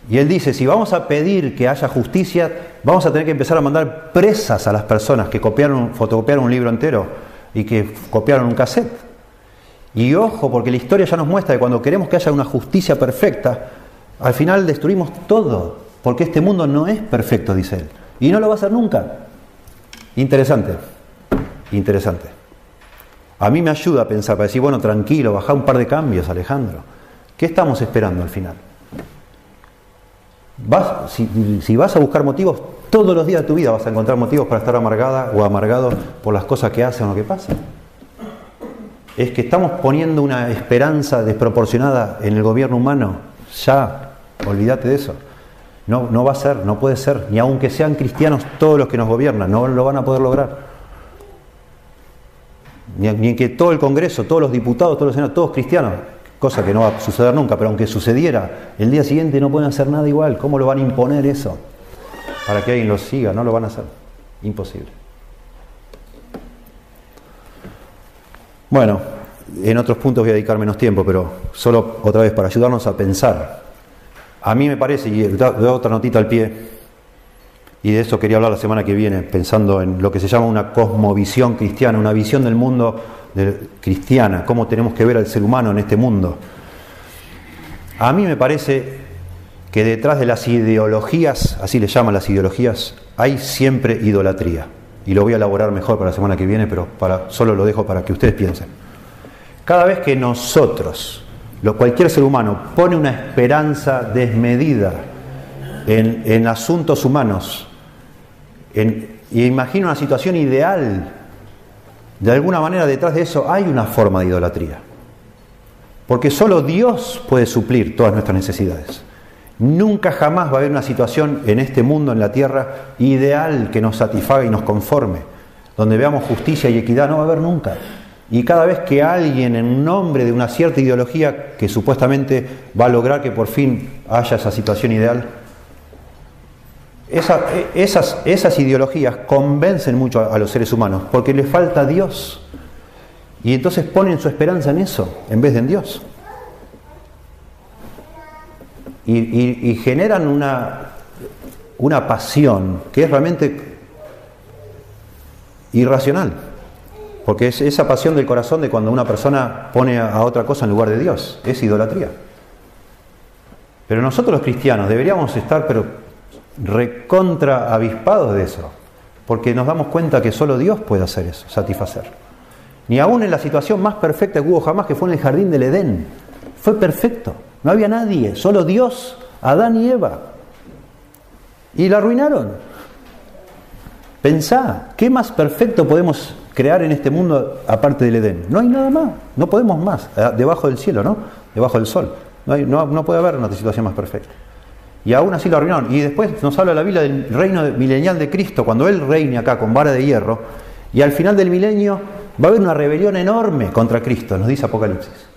Y él dice, si vamos a pedir que haya justicia, vamos a tener que empezar a mandar presas a las personas que copiaron, fotocopiaron un libro entero y que copiaron un cassette. Y ojo, porque la historia ya nos muestra que cuando queremos que haya una justicia perfecta, al final destruimos todo, porque este mundo no es perfecto, dice él. Y no lo va a ser nunca. Interesante, interesante. A mí me ayuda a pensar, para decir, bueno, tranquilo, baja un par de cambios, Alejandro. ¿Qué estamos esperando al final? Vas, si, vas a buscar motivos, todos los días de tu vida vas a encontrar motivos para estar amargada o amargado por las cosas que hacen o que pasan. Es que estamos poniendo una esperanza desproporcionada en el gobierno humano. Ya, olvídate de eso. No, no va a ser, no puede ser, ni aunque sean cristianos todos los que nos gobiernan, no lo van a poder lograr. Ni, en que todo el Congreso, todos los diputados, todos los senadores, todos cristianos, cosa que no va a suceder nunca, pero aunque sucediera, el día siguiente no pueden hacer nada igual. ¿Cómo lo van a imponer eso? Para que alguien lo siga, no lo van a hacer. Imposible. Bueno, en otros puntos voy a dedicar menos tiempo, pero solo otra vez para ayudarnos a pensar. A mí me parece, y doy otra notita al pie, y de eso quería hablar la semana que viene, pensando en lo que se llama una cosmovisión cristiana, una visión del mundo cristiana, cómo tenemos que ver al ser humano en este mundo. A mí me parece que detrás de las ideologías, así le llaman las ideologías, hay siempre idolatría. Y lo voy a elaborar mejor para la semana que viene, pero para, solo lo dejo para que ustedes piensen. Cada vez que nosotros, lo, cualquier ser humano, pone una esperanza desmedida en, en asuntos humanos, y imagina una situación ideal de alguna manera detrás de eso hay una forma de idolatría. Porque solo Dios puede suplir todas nuestras necesidades. Nunca jamás va a haber una situación en este mundo, en la tierra, ideal que nos satisfaga y nos conforme, donde veamos justicia y equidad, no va a haber nunca. Y cada vez que alguien en nombre de una cierta ideología que supuestamente va a lograr que por fin haya esa situación ideal, esas, ideologías convencen mucho a, los seres humanos porque les falta Dios. Y entonces ponen su esperanza en eso en vez de en Dios. Y, generan una, una pasión que es realmente irracional. Porque es esa pasión del corazón de cuando una persona pone a otra cosa en lugar de Dios. Es idolatría. Pero nosotros los cristianos deberíamos estar pero recontra avispados de eso, porque nos damos cuenta que solo Dios puede hacer eso, satisfacer. Ni aún en la situación más perfecta que hubo jamás, que fue en el jardín del Edén, fue perfecto, no había nadie, solo Dios, Adán y Eva. Y la arruinaron. Pensá, ¿qué más perfecto podemos crear en este mundo aparte del Edén? No hay nada más, no podemos más, eh, debajo del cielo, ¿no? Debajo del sol. No, no, no puede haber una situación más perfecta. Y aún así lo arruinaron. Y después nos habla la Biblia del reino milenial de Cristo, cuando Él reine acá con vara de hierro, y al final del milenio va a haber una rebelión enorme contra Cristo, nos dice Apocalipsis.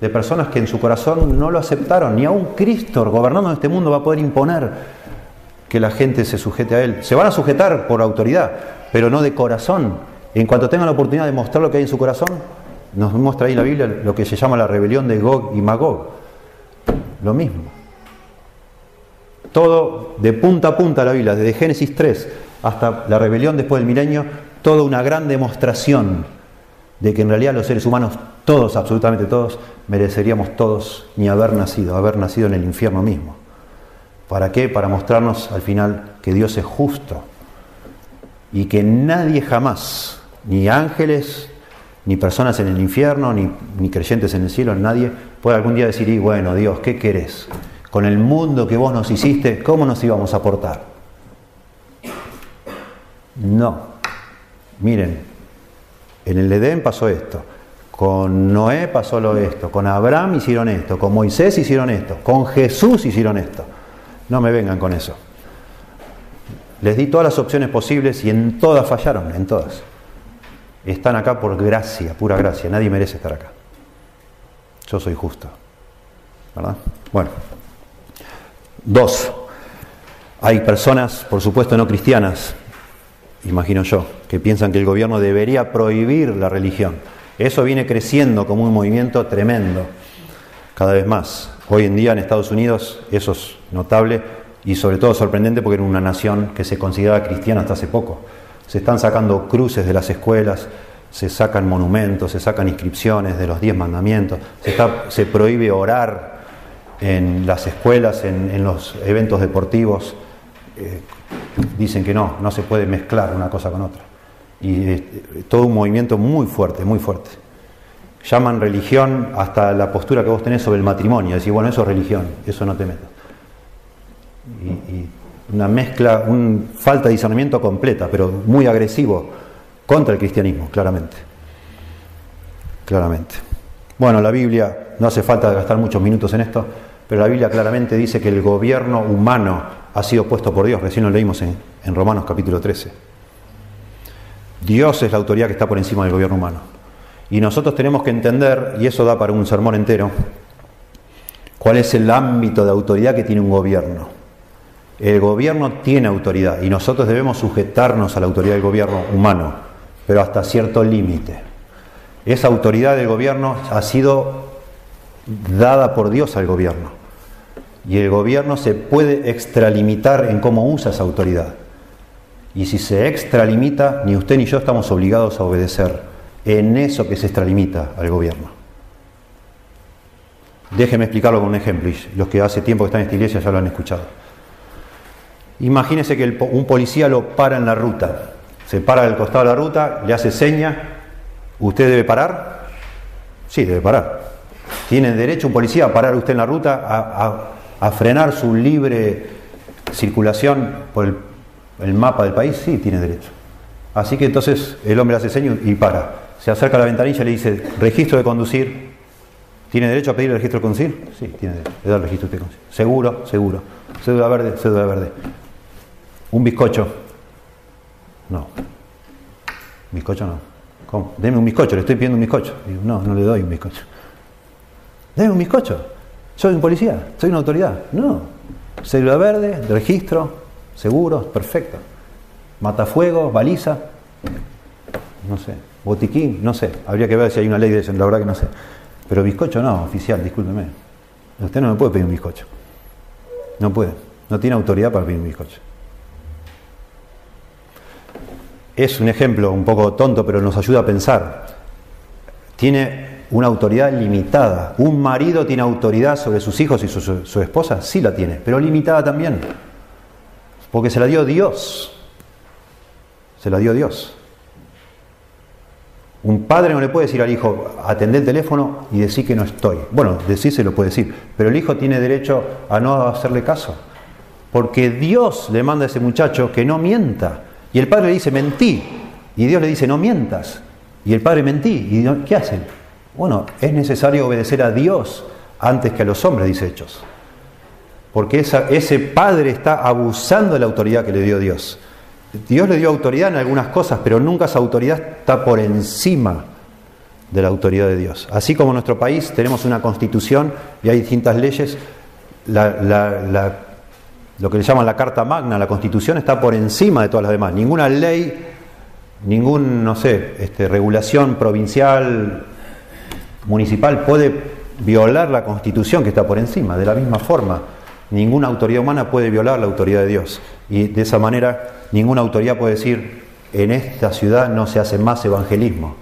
De personas que en su corazón no lo aceptaron, ni aún Cristo gobernando en este mundo va a poder imponer que la gente se sujete a Él. Se van a sujetar por autoridad, pero no de corazón. En cuanto tengan la oportunidad de mostrar lo que hay en su corazón, nos muestra ahí la Biblia lo que se llama la rebelión de Gog y Magog. Lo mismo. Todo de punta a punta la Biblia, desde Génesis 3 hasta la rebelión después del milenio, toda una gran demostración de que en realidad los seres humanos, todos, absolutamente todos, mereceríamos todos ni haber nacido, haber nacido en el infierno mismo. ¿Para qué? Para mostrarnos al final que Dios es justo y que nadie jamás, ni ángeles, ni personas en el infierno, ni, creyentes en el cielo, nadie puede algún día decir, y bueno, Dios, ¿qué querés? con el mundo que vos nos hiciste, ¿cómo nos íbamos a portar? No. Miren, en el Edén pasó esto, con Noé pasó lo esto, con Abraham hicieron esto, con Moisés hicieron esto, con Jesús hicieron esto. No me vengan con eso. Les di todas las opciones posibles y en todas fallaron, en todas. Están acá por gracia, pura gracia. Nadie merece estar acá. Yo soy justo. ¿Verdad? Bueno. Dos, hay personas, por supuesto no cristianas, imagino yo, que piensan que el gobierno debería prohibir la religión. Eso viene creciendo como un movimiento tremendo, cada vez más. Hoy en día en Estados Unidos eso es notable y sobre todo sorprendente porque era una nación que se consideraba cristiana hasta hace poco. Se están sacando cruces de las escuelas, se sacan monumentos, se sacan inscripciones de los diez mandamientos, se, prohíbe orar en las escuelas, en, los eventos deportivos, eh, dicen que no, no se puede mezclar una cosa con otra. Y eh, todo un movimiento muy fuerte, muy fuerte. Llaman religión hasta la postura que vos tenés sobre el matrimonio, decir, bueno, eso es religión, eso no te metas. Y, una mezcla, una falta de discernimiento completa, pero muy agresivo contra el cristianismo, claramente. Claramente. Bueno, la Biblia, no hace falta gastar muchos minutos en esto, pero la Biblia claramente dice que el gobierno humano ha sido puesto por Dios, recién lo leímos en, Romanos capítulo 13. Dios es la autoridad que está por encima del gobierno humano. Y nosotros tenemos que entender, y eso da para un sermón entero, cuál es el ámbito de autoridad que tiene un gobierno. El gobierno tiene autoridad y nosotros debemos sujetarnos a la autoridad del gobierno humano, pero hasta cierto límite. Esa autoridad del gobierno ha sido dada por Dios al gobierno. Y el gobierno se puede extralimitar en cómo usa esa autoridad. Y si se extralimita, ni usted ni yo estamos obligados a obedecer en eso que se extralimita al gobierno. Déjeme explicarlo con un ejemplo, los que hace tiempo que están en esta iglesia ya lo han escuchado. Imagínese que un policía lo para en la ruta, se para al costado de la ruta, le hace seña, ¿usted debe parar? Sí, debe parar. ¿Tiene derecho un policía a parar usted en la ruta, a, frenar su libre circulación por el, mapa del país, sí tiene derecho. Así que entonces el hombre hace seño y para. Se acerca a la ventanilla y le dice, registro de conducir, ¿Tiene derecho a pedir el registro concil? Sí, tiene derecho. Le da el registro de concil. Seguro, seguro. Cédula verde, cédula verde. ¿Un bizcocho? No. ¿Bizcocho no? ¿Cómo? Deme un bizcocho, le estoy pidiendo un bizcocho. Digo, no, no le doy un bizcocho. Deme un bizcocho. Soy un policía, soy una autoridad. No. Cédula verde, registro, seguro, perfecto. Matafuego, baliza, no sé. Botiquín, no sé. Habría que ver si hay una ley de eso, la verdad que no sé. Pero bizcocho no, oficial, discúlpeme. Usted no me puede pedir un bizcocho. No puede. No tiene autoridad para pedir un bizcocho. Es un ejemplo un poco tonto, pero nos ayuda a pensar. Tiene una autoridad limitada. ¿Un marido tiene autoridad sobre sus hijos y su, su, esposa? Sí la tiene, pero limitada también. Porque se la dio Dios. Se la dio Dios. Un padre no le puede decir al hijo, atender el teléfono y decir que no estoy. Bueno, decir lo puede decir, pero el hijo tiene derecho a no hacerle caso. Porque Dios le manda a ese muchacho que no mienta. Y el padre le dice, mentí. Y Dios le dice, no mientas. Y el padre mentí. ¿Y qué hacen? Bueno, es necesario obedecer a Dios antes que a los hombres, dice Hechos. Porque ese padre está abusando de la autoridad que le dio Dios. Dios le dio autoridad en algunas cosas, pero nunca esa autoridad está por encima de la autoridad de Dios. Así como en nuestro país tenemos una constitución y hay distintas leyes, lo que le llaman la Carta Magna, la constitución está por encima de todas las demás. Ninguna ley, ningún, no sé, este, regulación provincial, municipal puede violar la constitución que está por encima. De la misma forma, ninguna autoridad humana puede violar la autoridad de Dios. Y de esa manera ninguna autoridad puede decir, en esta ciudad no se hace más evangelismo,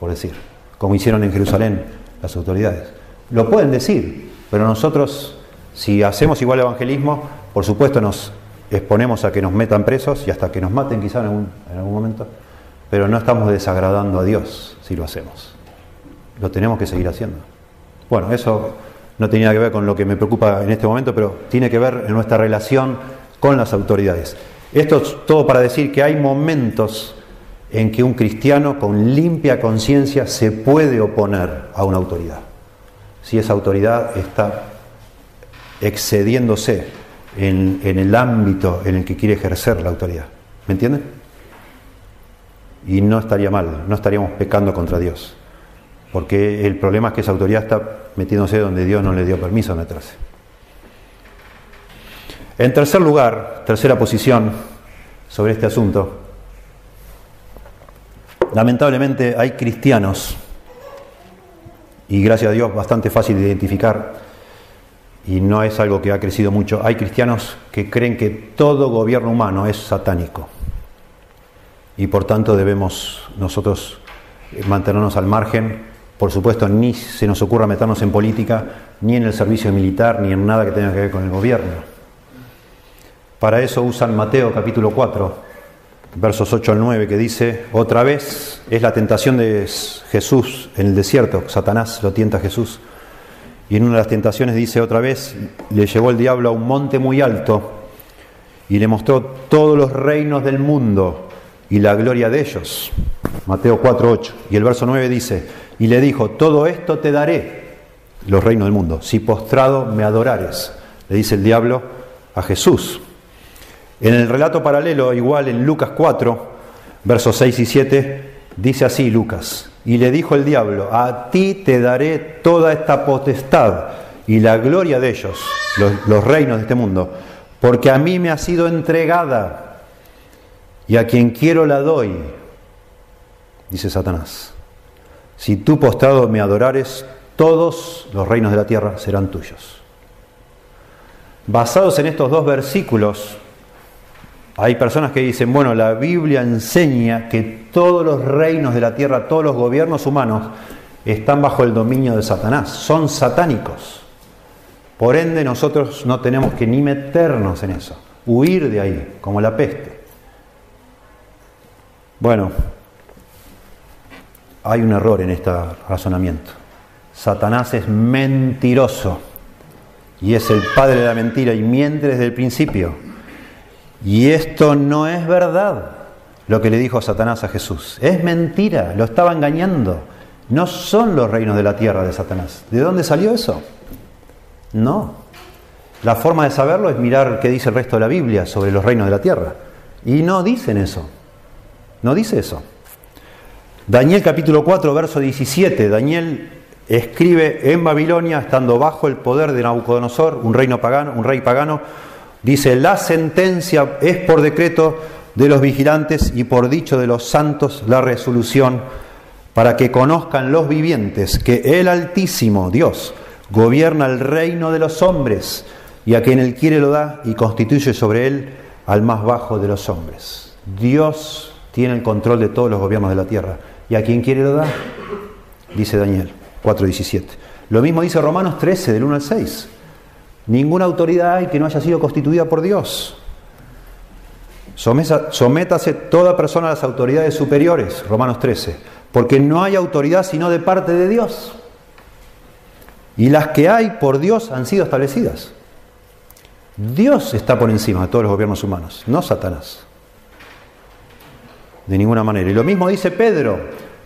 por decir, como hicieron en Jerusalén las autoridades. Lo pueden decir, pero nosotros, si hacemos igual evangelismo, por supuesto nos exponemos a que nos metan presos y hasta que nos maten quizá en algún, en algún momento, pero no estamos desagradando a Dios si lo hacemos. Lo tenemos que seguir haciendo. Bueno, eso no tenía que ver con lo que me preocupa en este momento, pero tiene que ver en nuestra relación con las autoridades. Esto es todo para decir que hay momentos en que un cristiano con limpia conciencia se puede oponer a una autoridad. Si esa autoridad está excediéndose en, el ámbito en el que quiere ejercer la autoridad. ¿Me entienden? Y no estaría mal, no estaríamos pecando contra Dios. Porque el problema es que esa autoridad está metiéndose donde Dios no le dio permiso de meterse. En tercer lugar, tercera posición sobre este asunto, lamentablemente hay cristianos, y gracias a Dios bastante fácil de identificar, y no es algo que ha crecido mucho, hay cristianos que creen que todo gobierno humano es satánico, y por tanto debemos nosotros mantenernos al margen, por supuesto ni se nos ocurra meternos en política, ni en el servicio militar, ni en nada que tenga que ver con el gobierno. Para eso usan Mateo capítulo 4, versos 8 al 9, que dice, otra vez es la tentación de Jesús en el desierto, Satanás lo tienta a Jesús, y en una de las tentaciones dice otra vez, le llevó el diablo a un monte muy alto y le mostró todos los reinos del mundo y la gloria de ellos. Mateo 4, 8. Y el verso 9 dice, y le dijo, todo esto te daré, los reinos del mundo, si postrado me adorares. Le dice el diablo a Jesús. En el relato paralelo, igual en Lucas 4, versos 6 y 7, dice así Lucas, y le dijo el diablo, a ti te daré toda esta potestad y la gloria de ellos, los, reinos de este mundo, porque a mí me ha sido entregada y a quien quiero la doy, dice Satanás. Si tú postrado me adorares, todos los reinos de la tierra serán tuyos. Basados en estos dos versículos, hay personas que dicen, bueno, la Biblia enseña que todos los reinos de la tierra, todos los gobiernos humanos están bajo el dominio de Satanás, son satánicos. Por ende, nosotros no tenemos que ni meternos en eso, huir de ahí, como la peste. Bueno, hay un error en este razonamiento. Satanás es mentiroso y es el padre de la mentira y miente desde el principio. Y esto no es verdad, lo que le dijo Satanás a Jesús. Es mentira, lo estaba engañando. No son los reinos de la tierra de Satanás. ¿De dónde salió eso? No. La forma de saberlo es mirar qué dice el resto de la Biblia sobre los reinos de la tierra. Y no dicen eso. No dice eso. Daniel capítulo 4, verso 17. Daniel escribe en Babilonia, estando bajo el poder de Nabucodonosor, un reino pagano, un rey pagano, dice, la sentencia es por decreto de los vigilantes y por dicho de los santos la resolución para que conozcan los vivientes que el Altísimo Dios gobierna el reino de los hombres y a quien él quiere lo da y constituye sobre él al más bajo de los hombres. Dios tiene el control de todos los gobiernos de la tierra y a quien quiere lo da, dice Daniel 4:17. Lo mismo dice Romanos 13 del 1 al 6. Ninguna autoridad hay que no haya sido constituida por Dios. Sométase toda persona a las autoridades superiores, Romanos 13, porque no hay autoridad sino de parte de Dios. Y las que hay por Dios han sido establecidas. Dios está por encima de todos los gobiernos humanos, no Satanás. De ninguna manera. Y lo mismo dice Pedro,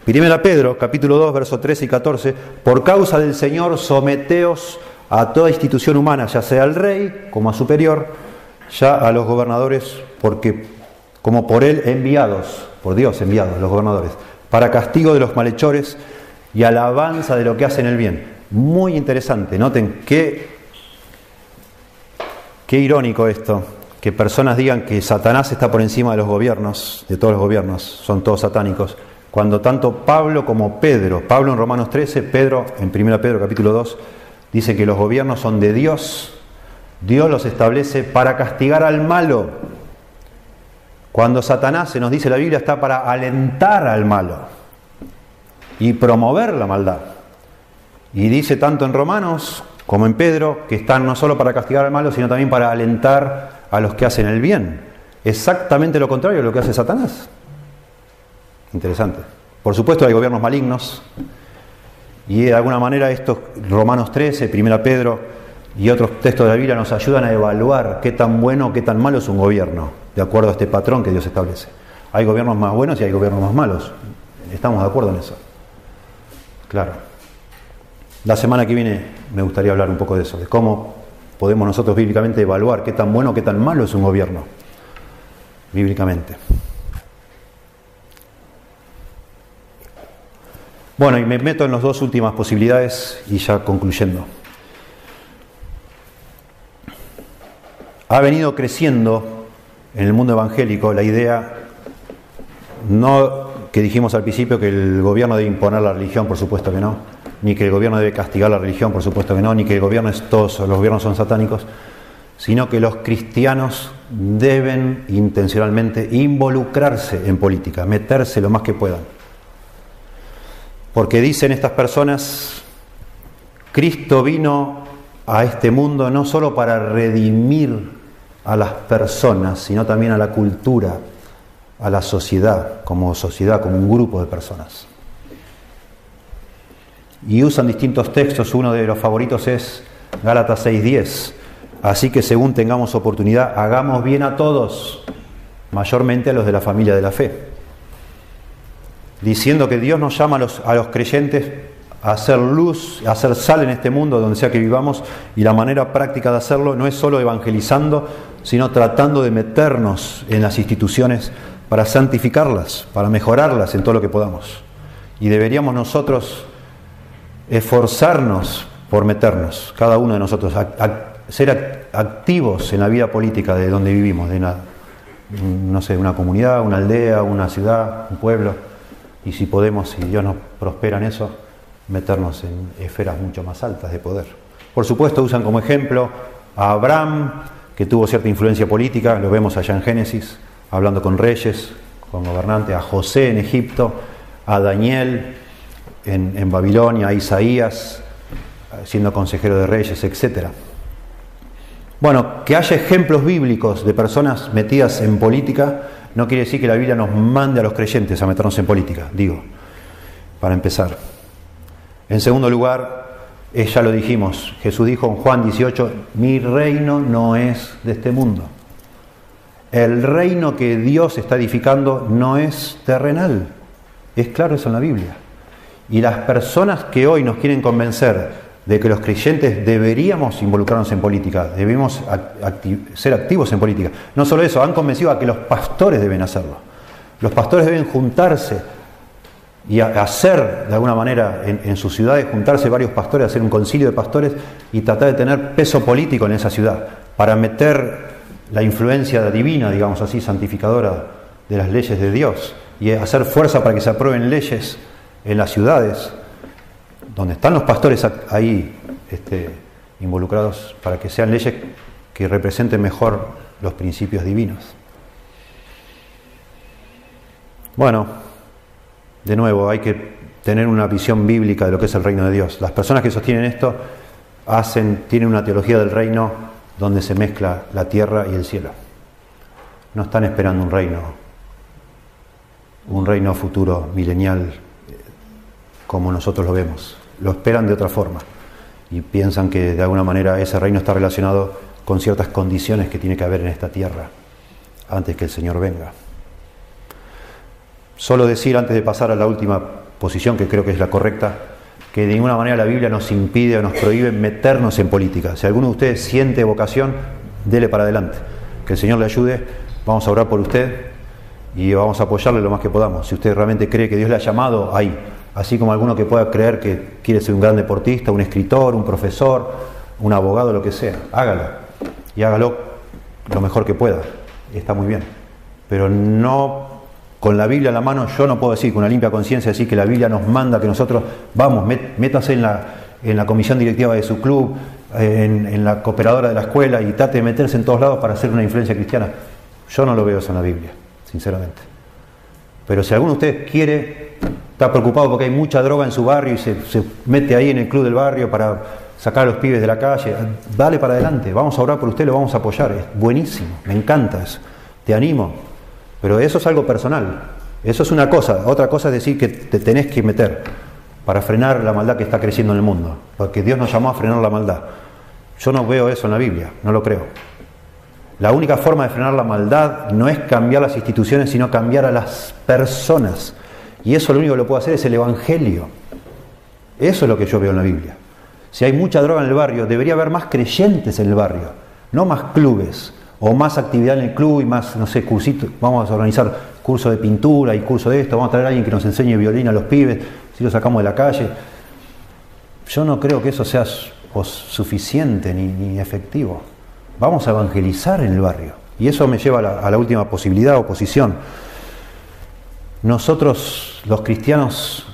Primera Pedro, capítulo 2, versos 13 y 14, por causa del Señor someteos a toda institución humana, ya sea al rey como a superior, ya a los gobernadores, porque como por él enviados, por Dios enviados los gobernadores, para castigo de los malhechores y alabanza de lo que hacen el bien. Muy interesante, noten qué, qué irónico esto, que personas digan que Satanás está por encima de los gobiernos, de todos los gobiernos, son todos satánicos, cuando tanto Pablo como Pedro, Pablo en Romanos 13, Pedro en 1 Pedro capítulo 2, dice que los gobiernos son de Dios, Dios los establece para castigar al malo. Cuando Satanás, se nos dice la Biblia, está para alentar al malo y promover la maldad. Y dice tanto en Romanos como en Pedro que están no solo para castigar al malo, sino también para alentar a los que hacen el bien. Exactamente lo contrario de lo que hace Satanás. Interesante. Por supuesto hay gobiernos malignos y de alguna manera estos Romanos 13, 1 Pedro y otros textos de la Biblia nos ayudan a evaluar qué tan bueno, qué tan malo es un gobierno, de acuerdo a este patrón que Dios establece. Hay gobiernos más buenos y hay gobiernos más malos. Estamos de acuerdo en eso. Claro. La semana que viene me gustaría hablar un poco de eso, de cómo podemos nosotros bíblicamente evaluar qué tan bueno, qué tan malo es un gobierno, bíblicamente. Bueno, y me meto en las dos últimas posibilidades y ya concluyendo. Ha venido creciendo en el mundo evangélico la idea, no que dijimos al principio que el gobierno debe imponer la religión, por supuesto que no, ni que el gobierno debe castigar la religión, por supuesto que no, ni que el gobierno es todos los gobiernos son satánicos, sino que los cristianos deben intencionalmente involucrarse en política, meterse lo más que puedan. Porque dicen estas personas, Cristo vino a este mundo no solo para redimir a las personas, sino también a la cultura, a la sociedad, como sociedad, como un grupo de personas. Y usan distintos textos, uno de los favoritos es Gálatas 6:10. Así que según tengamos oportunidad, hagamos bien a todos, mayormente a los de la familia de la fe diciendo que Dios nos llama a los, a los creyentes a hacer luz, a hacer sal en este mundo donde sea que vivamos y la manera práctica de hacerlo no es solo evangelizando, sino tratando de meternos en las instituciones para santificarlas, para mejorarlas en todo lo que podamos. Y deberíamos nosotros esforzarnos por meternos, cada uno de nosotros, a, ser activos en la vida política de donde vivimos, de no sé, una comunidad, una aldea, una ciudad, un pueblo y si podemos, si Dios nos prospera en eso, meternos en esferas mucho más altas de poder. Por supuesto, usan como ejemplo a Abraham, que tuvo cierta influencia política, lo vemos allá en Génesis, hablando con reyes, con gobernantes, a José en Egipto, a Daniel en, en Babilonia, a Isaías siendo consejero de reyes, etc. Bueno, que haya ejemplos bíblicos de personas metidas en política no quiere decir que la Biblia nos mande a los creyentes a meternos en política, digo, para empezar. En segundo lugar, ya lo dijimos, Jesús dijo en Juan 18, mi reino no es de este mundo. El reino que Dios está edificando no es terrenal. Es claro eso en la Biblia. Y las personas que hoy nos quieren convencer de que los creyentes deberíamos involucrarnos en política, debemos ser activos en política. No solo eso, han convencido a que los pastores deben hacerlo. Los pastores deben juntarse y hacer de alguna manera en, en, sus ciudades, juntarse varios pastores, hacer un concilio de pastores y tratar de tener peso político en esa ciudad, para meter la influencia divina, digamos así, santificadora de las leyes de Dios y hacer fuerza para que se aprueben leyes en las ciudades donde están los pastores ahí este, involucrados para que sean leyes que representen mejor los principios divinos. Bueno, de nuevo, hay que tener una visión bíblica de lo que es el reino de Dios. Las personas que sostienen esto hacen, tienen una teología del reino donde se mezcla la tierra y el cielo. No están esperando un reino, un reino futuro milenial como nosotros lo vemos lo esperan de otra forma y piensan que de alguna manera ese reino está relacionado con ciertas condiciones que tiene que haber en esta tierra antes que el Señor venga. Solo decir, antes de pasar a la última posición, que creo que es la correcta, que de ninguna manera la Biblia nos impide o nos prohíbe meternos en política. Si alguno de ustedes siente vocación, dele para adelante. Que el Señor le ayude, vamos a orar por usted y vamos a apoyarle lo más que podamos. Si usted realmente cree que Dios le ha llamado ahí, así como alguno que pueda creer que quiere ser un gran deportista, un escritor, un profesor, un abogado, lo que sea, hágalo. Y hágalo lo mejor que pueda. Está muy bien. Pero no con la Biblia a la mano, yo no puedo decir con una limpia conciencia, decir que la Biblia nos manda que nosotros, vamos, métase en la, en la comisión directiva de su club, en, en, la cooperadora de la escuela y trate de meterse en todos lados para hacer una influencia cristiana. Yo no lo veo eso en la Biblia, sinceramente. Pero si alguno de ustedes quiere está preocupado porque hay mucha droga en su barrio y se, mete ahí en el club del barrio para sacar a los pibes de la calle, dale para adelante, vamos a orar por usted, lo vamos a apoyar, es buenísimo, me encanta eso, te animo, pero eso es algo personal, eso es una cosa, otra cosa es decir que te tenés que meter para frenar la maldad que está creciendo en el mundo, porque Dios nos llamó a frenar la maldad. Yo no veo eso en la Biblia, no lo creo. La única forma de frenar la maldad no es cambiar las instituciones, sino cambiar a las personas. Y eso lo único que lo puede hacer es el Evangelio. Eso es lo que yo veo en la Biblia. Si hay mucha droga en el barrio, debería haber más creyentes en el barrio, no más clubes o más actividad en el club y más, no sé, cursitos. Vamos a organizar curso de pintura y curso de esto, vamos a traer a alguien que nos enseñe violín a los pibes, si lo sacamos de la calle. Yo no creo que eso sea suficiente ni, efectivo. Vamos a evangelizar en el barrio. Y eso me lleva a la, a la última posibilidad o posición. Nosotros los cristianos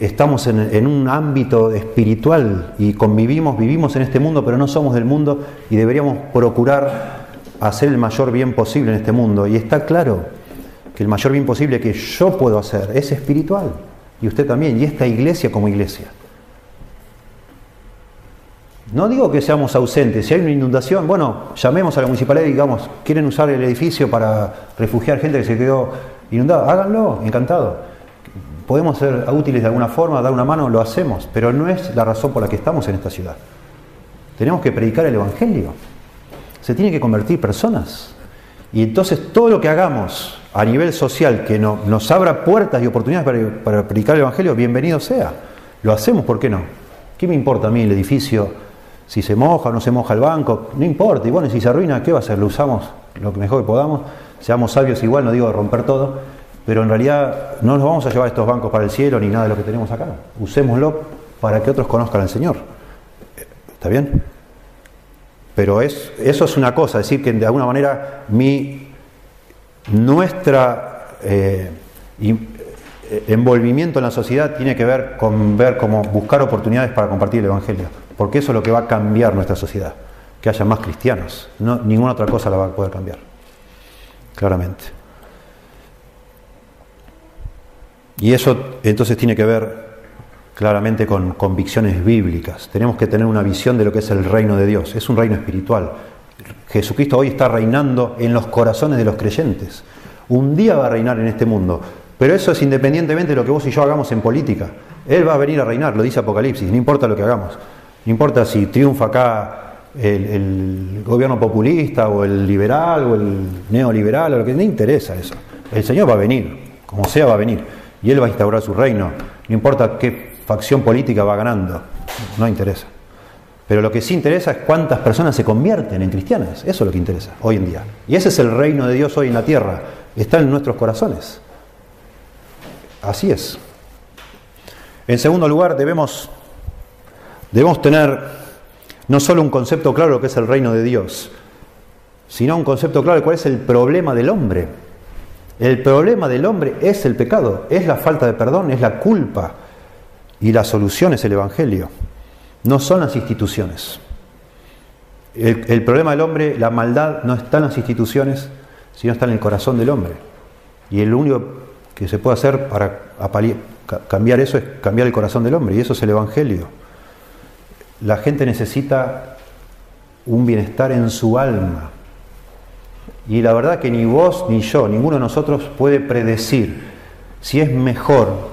estamos en, un ámbito espiritual y convivimos, vivimos en este mundo, pero no somos del mundo y deberíamos procurar hacer el mayor bien posible en este mundo. Y está claro que el mayor bien posible que yo puedo hacer es espiritual, y usted también, y esta iglesia como iglesia. No digo que seamos ausentes, si hay una inundación, bueno, llamemos a la municipalidad y digamos, quieren usar el edificio para refugiar gente que se quedó inundado, háganlo, encantado. Podemos ser útiles de alguna forma, dar una mano, lo hacemos, pero no es la razón por la que estamos en esta ciudad. Tenemos que predicar el Evangelio. Se tiene que convertir personas. Y entonces todo lo que hagamos a nivel social que no, nos abra puertas y oportunidades para, para, predicar el Evangelio, bienvenido sea. Lo hacemos, ¿por qué no? ¿Qué me importa a mí el edificio? Si se moja o no se moja el banco, no importa. Y bueno, si se arruina, ¿qué va a hacer? Lo usamos lo mejor que podamos seamos sabios igual, no digo romper todo, pero en realidad no nos vamos a llevar estos bancos para el cielo ni nada de lo que tenemos acá. Usémoslo para que otros conozcan al Señor. ¿Está bien? Pero es, eso es una cosa, decir, que de alguna manera mi, nuestra eh, eh, envolvimiento en la sociedad tiene que ver con ver cómo buscar oportunidades para compartir el Evangelio, porque eso es lo que va a cambiar nuestra sociedad, que haya más cristianos, no, ninguna otra cosa la va a poder cambiar claramente. Y eso entonces tiene que ver claramente con convicciones bíblicas. Tenemos que tener una visión de lo que es el reino de Dios. Es un reino espiritual. Jesucristo hoy está reinando en los corazones de los creyentes. Un día va a reinar en este mundo, pero eso es independientemente de lo que vos y yo hagamos en política. Él va a venir a reinar, lo dice Apocalipsis, no importa lo que hagamos. No importa si triunfa acá el, gobierno populista o el liberal o el neoliberal, o lo que no interesa eso. El Señor va a venir, como sea va a venir. y Él va a instaurar su reino. No importa qué facción política va ganando, no interesa. Pero lo que sí interesa es cuántas personas se convierten en cristianas. Eso es lo que interesa hoy en día. Y ese es el reino de Dios hoy en la tierra. Está en nuestros corazones. Así es. En segundo lugar, debemos, debemos tener no solo un concepto claro de lo que es el reino de Dios, sino un concepto claro de cuál es el problema del hombre. El problema del hombre es el pecado, es la falta de perdón, es la culpa. Y la solución es el Evangelio. No son las instituciones. El, el problema del hombre, la maldad, no está en las instituciones, sino está en el corazón del hombre. Y el único que se puede hacer para cambiar eso es cambiar el corazón del hombre, y eso es el Evangelio. La gente necesita un bienestar en su alma. Y la verdad que ni vos ni yo, ninguno de nosotros puede predecir si es mejor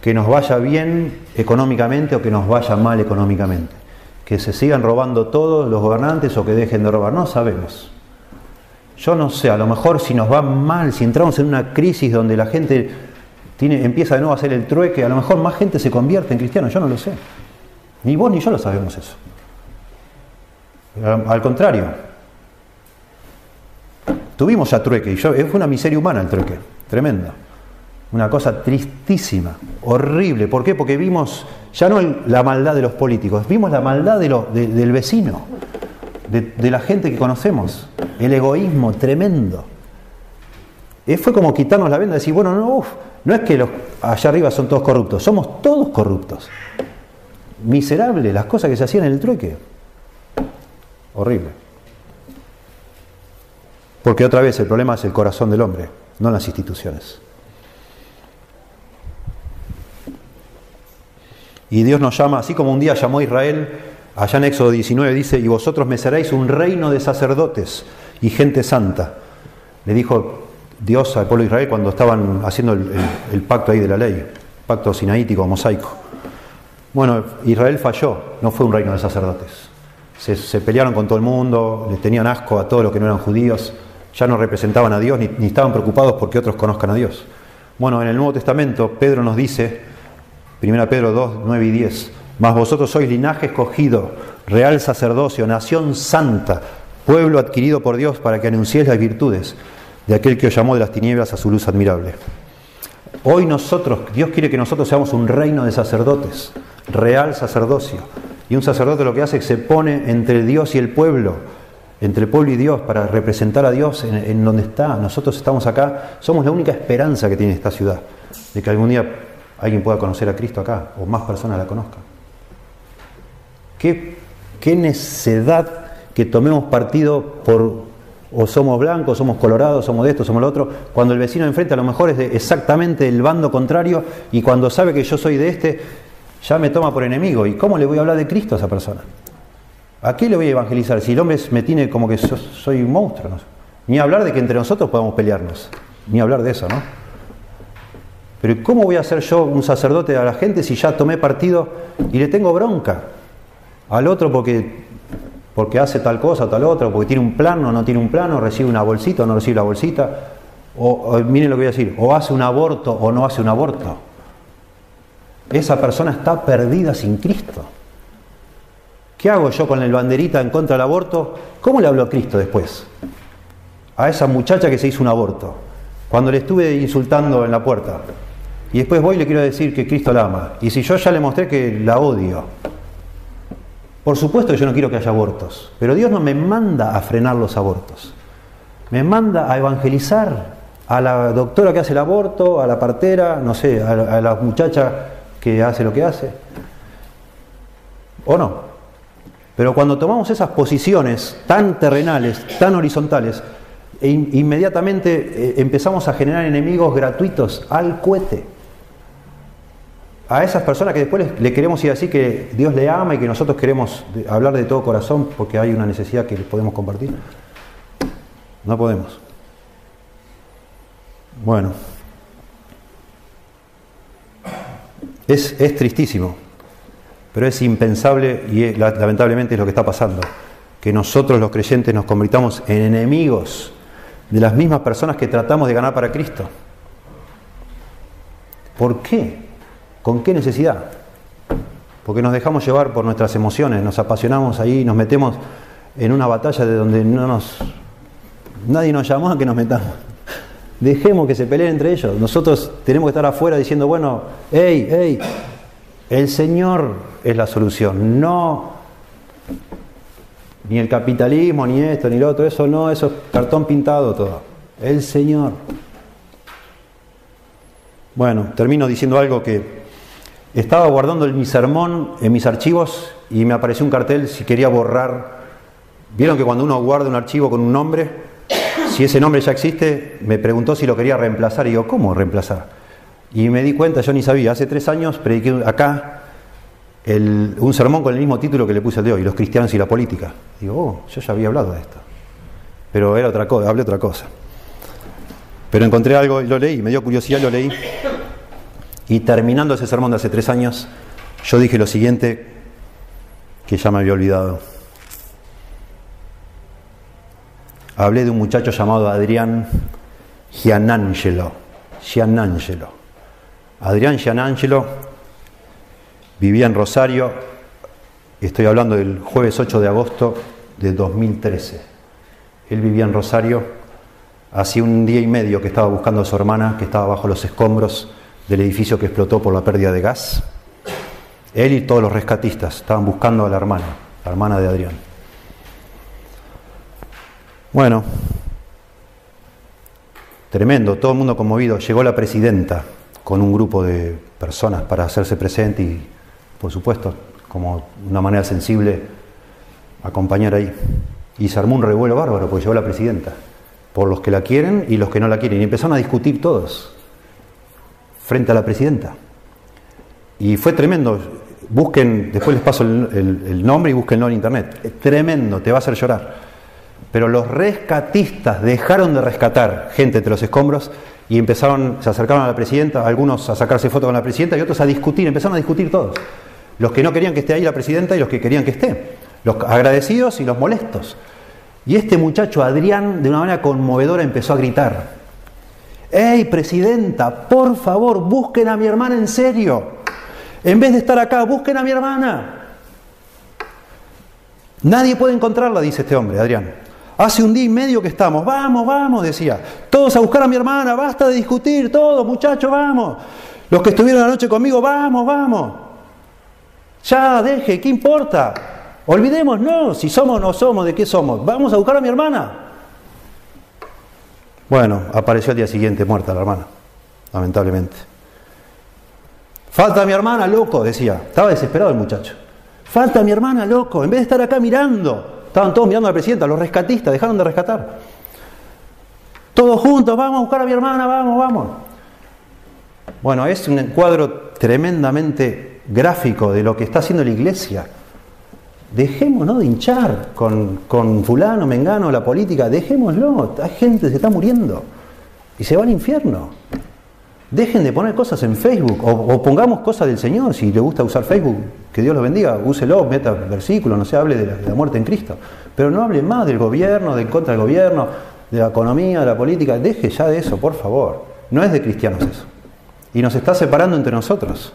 que nos vaya bien económicamente o que nos vaya mal económicamente. Que se sigan robando todos los gobernantes o que dejen de robar, no sabemos. Yo no sé, a lo mejor si nos va mal, si entramos en una crisis donde la gente empieza de nuevo a hacer el trueque, a lo mejor más gente se convierte en cristiano, yo no lo sé. Ni vos ni yo lo sabemos eso. Al contrario, tuvimos ya trueque, y yo, fue una miseria humana el trueque, tremenda. Una cosa tristísima, horrible. ¿Por qué? Porque vimos ya no la maldad de los políticos, vimos la maldad del vecino, de, la gente que conocemos, el egoísmo tremendo. Eh, fue como quitarnos la venda y decir, bueno, no, no es que los allá arriba son todos corruptos, somos todos corruptos. Miserable las cosas que se hacían en el trueque. Horrible. Porque otra vez el problema es el corazón del hombre, no las instituciones. Y Dios nos llama, así como un día llamó a Israel, allá en Éxodo 19 dice, y vosotros me seréis un reino de sacerdotes y gente santa. Le dijo Dios al pueblo de Israel cuando estaban haciendo el, pacto ahí de la ley, pacto sinaítico, mosaico. Bueno, Israel falló, no fue un reino de sacerdotes. Se, pelearon con todo el mundo, le tenían asco a todos los que no eran judíos, ya no representaban a Dios ni, ni estaban preocupados porque otros conozcan a Dios. Bueno, en el Nuevo Testamento Pedro nos dice, 1 Pedro 2, 9 y 10. Mas vosotros sois linaje escogido, real sacerdocio, nación santa, pueblo adquirido por Dios para que anunciéis las virtudes de aquel que os llamó de las tinieblas a su luz admirable. Hoy nosotros, Dios quiere que nosotros seamos un reino de sacerdotes, real sacerdocio. Y un sacerdote lo que hace es que se pone entre Dios y el pueblo, entre el pueblo y Dios, para representar a Dios en, donde está. Nosotros estamos acá, somos la única esperanza que tiene esta ciudad, de que algún día alguien pueda conocer a Cristo acá o más personas la conozcan. ¿Qué, qué necedad que tomemos partido por o somos blancos, somos colorados, somos de esto, somos lo otro, cuando el vecino enfrente a lo mejor es de exactamente el bando contrario y cuando sabe que yo soy de este, ya me toma por enemigo. ¿Y cómo le voy a hablar de Cristo a esa persona? ¿A qué le voy a evangelizar? Si el hombre me tiene como que soy un monstruo. Ni hablar de que entre nosotros podamos pelearnos. Ni hablar de eso, ¿no? Pero ¿cómo voy a ser yo un sacerdote a la gente si ya tomé partido y le tengo bronca al otro porque, porque hace tal cosa o tal otra, porque tiene un plano o no tiene un plano, recibe una bolsita o no recibe la bolsita? O, miren lo que voy a decir, o hace un aborto o no hace un aborto. Esa persona está perdida sin Cristo. ¿Qué hago yo con el banderita en contra del aborto? ¿Cómo le hablo a Cristo después? A esa muchacha que se hizo un aborto, cuando le estuve insultando en la puerta. Y después voy y le quiero decir que Cristo la ama. Y si yo ya le mostré que la odio, por supuesto que yo no quiero que haya abortos, pero Dios no me manda a frenar los abortos. Me manda a evangelizar a la doctora que hace el aborto, a la partera, no sé, a la muchacha que hace lo que hace. ¿O no? Pero cuando tomamos esas posiciones tan terrenales, tan horizontales, e inmediatamente eh, empezamos a generar enemigos gratuitos al cohete a esas personas que después le queremos ir así que Dios le ama y que nosotros queremos hablar de todo corazón porque hay una necesidad que podemos compartir. No podemos. Bueno, es, es tristísimo, pero es impensable y lamentablemente es lo que está pasando, que nosotros los creyentes nos convirtamos en enemigos de las mismas personas que tratamos de ganar para Cristo. ¿Por qué? ¿Con qué necesidad? Porque nos dejamos llevar por nuestras emociones, nos apasionamos ahí, nos metemos en una batalla de donde no nos nadie nos llamó a que nos metamos. Dejemos que se peleen entre ellos. Nosotros tenemos que estar afuera diciendo, bueno, hey, hey, el Señor es la solución, no ni el capitalismo, ni esto, ni lo otro, eso no, eso es cartón pintado todo. El Señor. Bueno, termino diciendo algo que estaba guardando mi sermón en mis archivos y me apareció un cartel si quería borrar. Vieron que cuando uno guarda un archivo con un nombre, si ese nombre ya existe, me preguntó si lo quería reemplazar y digo, ¿cómo reemplazar? Y me di cuenta, yo ni sabía, hace tres años prediqué acá un sermón con el mismo título que le puse el de hoy, Los cristianos y la política. Digo, oh, yo ya había hablado de esto. Pero era otra cosa, hablé otra cosa. Pero encontré algo y lo leí, me dio curiosidad, lo leí. Y terminando ese sermón de hace tres años, yo dije lo siguiente que ya me había olvidado. Hablé de un muchacho llamado Adrián Gianangelo. Gianangelo. Adrián Gianangelo Vivía en Rosario, estoy hablando del jueves 8 de agosto de 2013. Él vivía en Rosario, hacía un día y medio que estaba buscando a su hermana, que estaba bajo los escombros del edificio que explotó por la pérdida de gas. Él y todos los rescatistas estaban buscando a la hermana, la hermana de Adrián. Bueno, tremendo, todo el mundo conmovido. Llegó la presidenta con un grupo de personas para hacerse presente y por supuesto, como una manera sensible, acompañar ahí. Y se armó un revuelo bárbaro, porque llegó la presidenta, por los que la quieren y los que no la quieren. Y empezaron a discutir todos frente a la presidenta. Y fue tremendo. Busquen, después les paso el, nombre y búsquenlo en internet. Tremendo, te va a hacer llorar. Pero los rescatistas dejaron de rescatar gente entre los escombros y empezaron, se acercaron a la presidenta, algunos a sacarse fotos con la presidenta y otros a discutir, empezaron a discutir todos. Los que no querían que esté ahí la presidenta y los que querían que esté. Los agradecidos y los molestos. Y este muchacho, Adrián, de una manera conmovedora empezó a gritar. ¡Ey, presidenta, por favor, busquen a mi hermana en serio! En vez de estar acá, busquen a mi hermana. Nadie puede encontrarla, dice este hombre, Adrián. Hace un día y medio que estamos. Vamos, vamos, decía. Todos a buscar a mi hermana, basta de discutir, todos, muchachos, vamos. Los que estuvieron anoche conmigo, vamos, vamos. Ya, deje, ¿qué importa? Olvidemos, no, si somos o no somos, ¿de qué somos? Vamos a buscar a mi hermana. Bueno, apareció al día siguiente muerta la hermana, lamentablemente. Falta mi hermana, loco, decía. Estaba desesperado el muchacho. Falta mi hermana, loco, en vez de estar acá mirando. Estaban todos mirando a la presidenta, los rescatistas, dejaron de rescatar. Todos juntos, vamos a buscar a mi hermana, vamos, vamos. Bueno, es un cuadro tremendamente gráfico de lo que está haciendo la iglesia. Dejémonos de hinchar con, con fulano, mengano, la política, dejémoslo. Hay gente que se está muriendo y se va al infierno. Dejen de poner cosas en Facebook o, pongamos cosas del Señor. Si le gusta usar Facebook, que Dios los bendiga, úselo, meta versículos, no se hable de la, muerte en Cristo. Pero no hable más del gobierno, de contra del gobierno, de la economía, de la política. Deje ya de eso, por favor. No es de cristianos eso. Y nos está separando entre nosotros.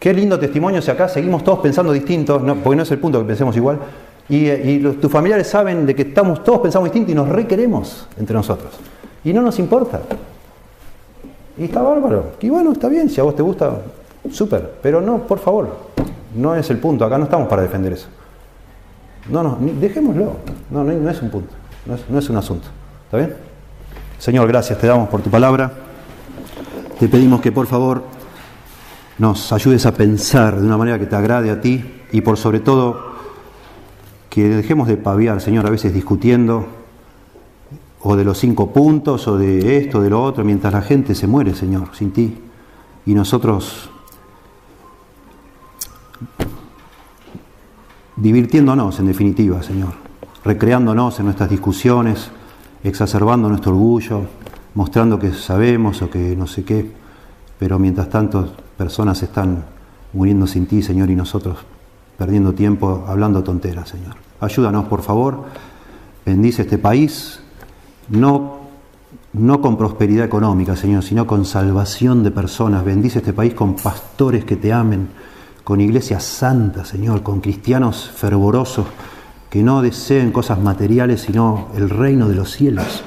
Qué lindo testimonio si acá seguimos todos pensando distintos, porque no es el punto que pensemos igual, y, tus familiares saben de que estamos todos pensando distintos y nos requeremos entre nosotros. Y no nos importa. Y está bárbaro. Y bueno, está bien, si a vos te gusta, súper. Pero no, por favor, no es el punto. Acá no estamos para defender eso. No, no, dejémoslo. No, no, es un punto. No es, no es un asunto. ¿Está bien? Señor, gracias te damos por tu palabra. Te pedimos que por favor nos ayudes a pensar de una manera que te agrade a ti y por sobre todo que dejemos de paviar, Señor, a veces discutiendo o de los cinco puntos o de esto, de lo otro, mientras la gente se muere, Señor, sin ti. Y nosotros divirtiéndonos, en definitiva, Señor, recreándonos en nuestras discusiones, exacerbando nuestro orgullo, mostrando que sabemos o que no sé qué, pero mientras tanto personas están muriendo sin ti, Señor, y nosotros perdiendo tiempo hablando tonteras, Señor. Ayúdanos, por favor. Bendice este país. No no con prosperidad económica, Señor, sino con salvación de personas. Bendice este país con pastores que te amen, con iglesias santas, Señor, con cristianos fervorosos que no deseen cosas materiales, sino el reino de los cielos.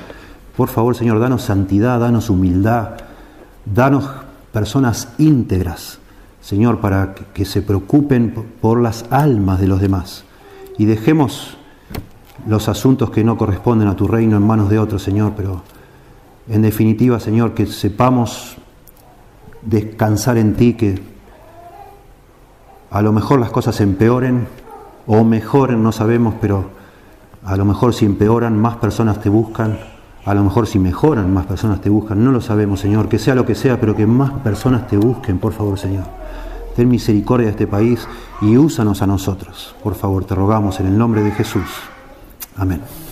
Por favor, Señor, danos santidad, danos humildad, danos personas íntegras, Señor, para que se preocupen por las almas de los demás. Y dejemos los asuntos que no corresponden a tu reino en manos de otros, Señor, pero en definitiva, Señor, que sepamos descansar en ti, que a lo mejor las cosas empeoren o mejoren, no sabemos, pero a lo mejor si empeoran, más personas te buscan, a lo mejor si mejoran, más personas te buscan, no lo sabemos, Señor, que sea lo que sea, pero que más personas te busquen, por favor, Señor. Ten misericordia de este país y úsanos a nosotros. Por favor, te rogamos en el nombre de Jesús. Amen.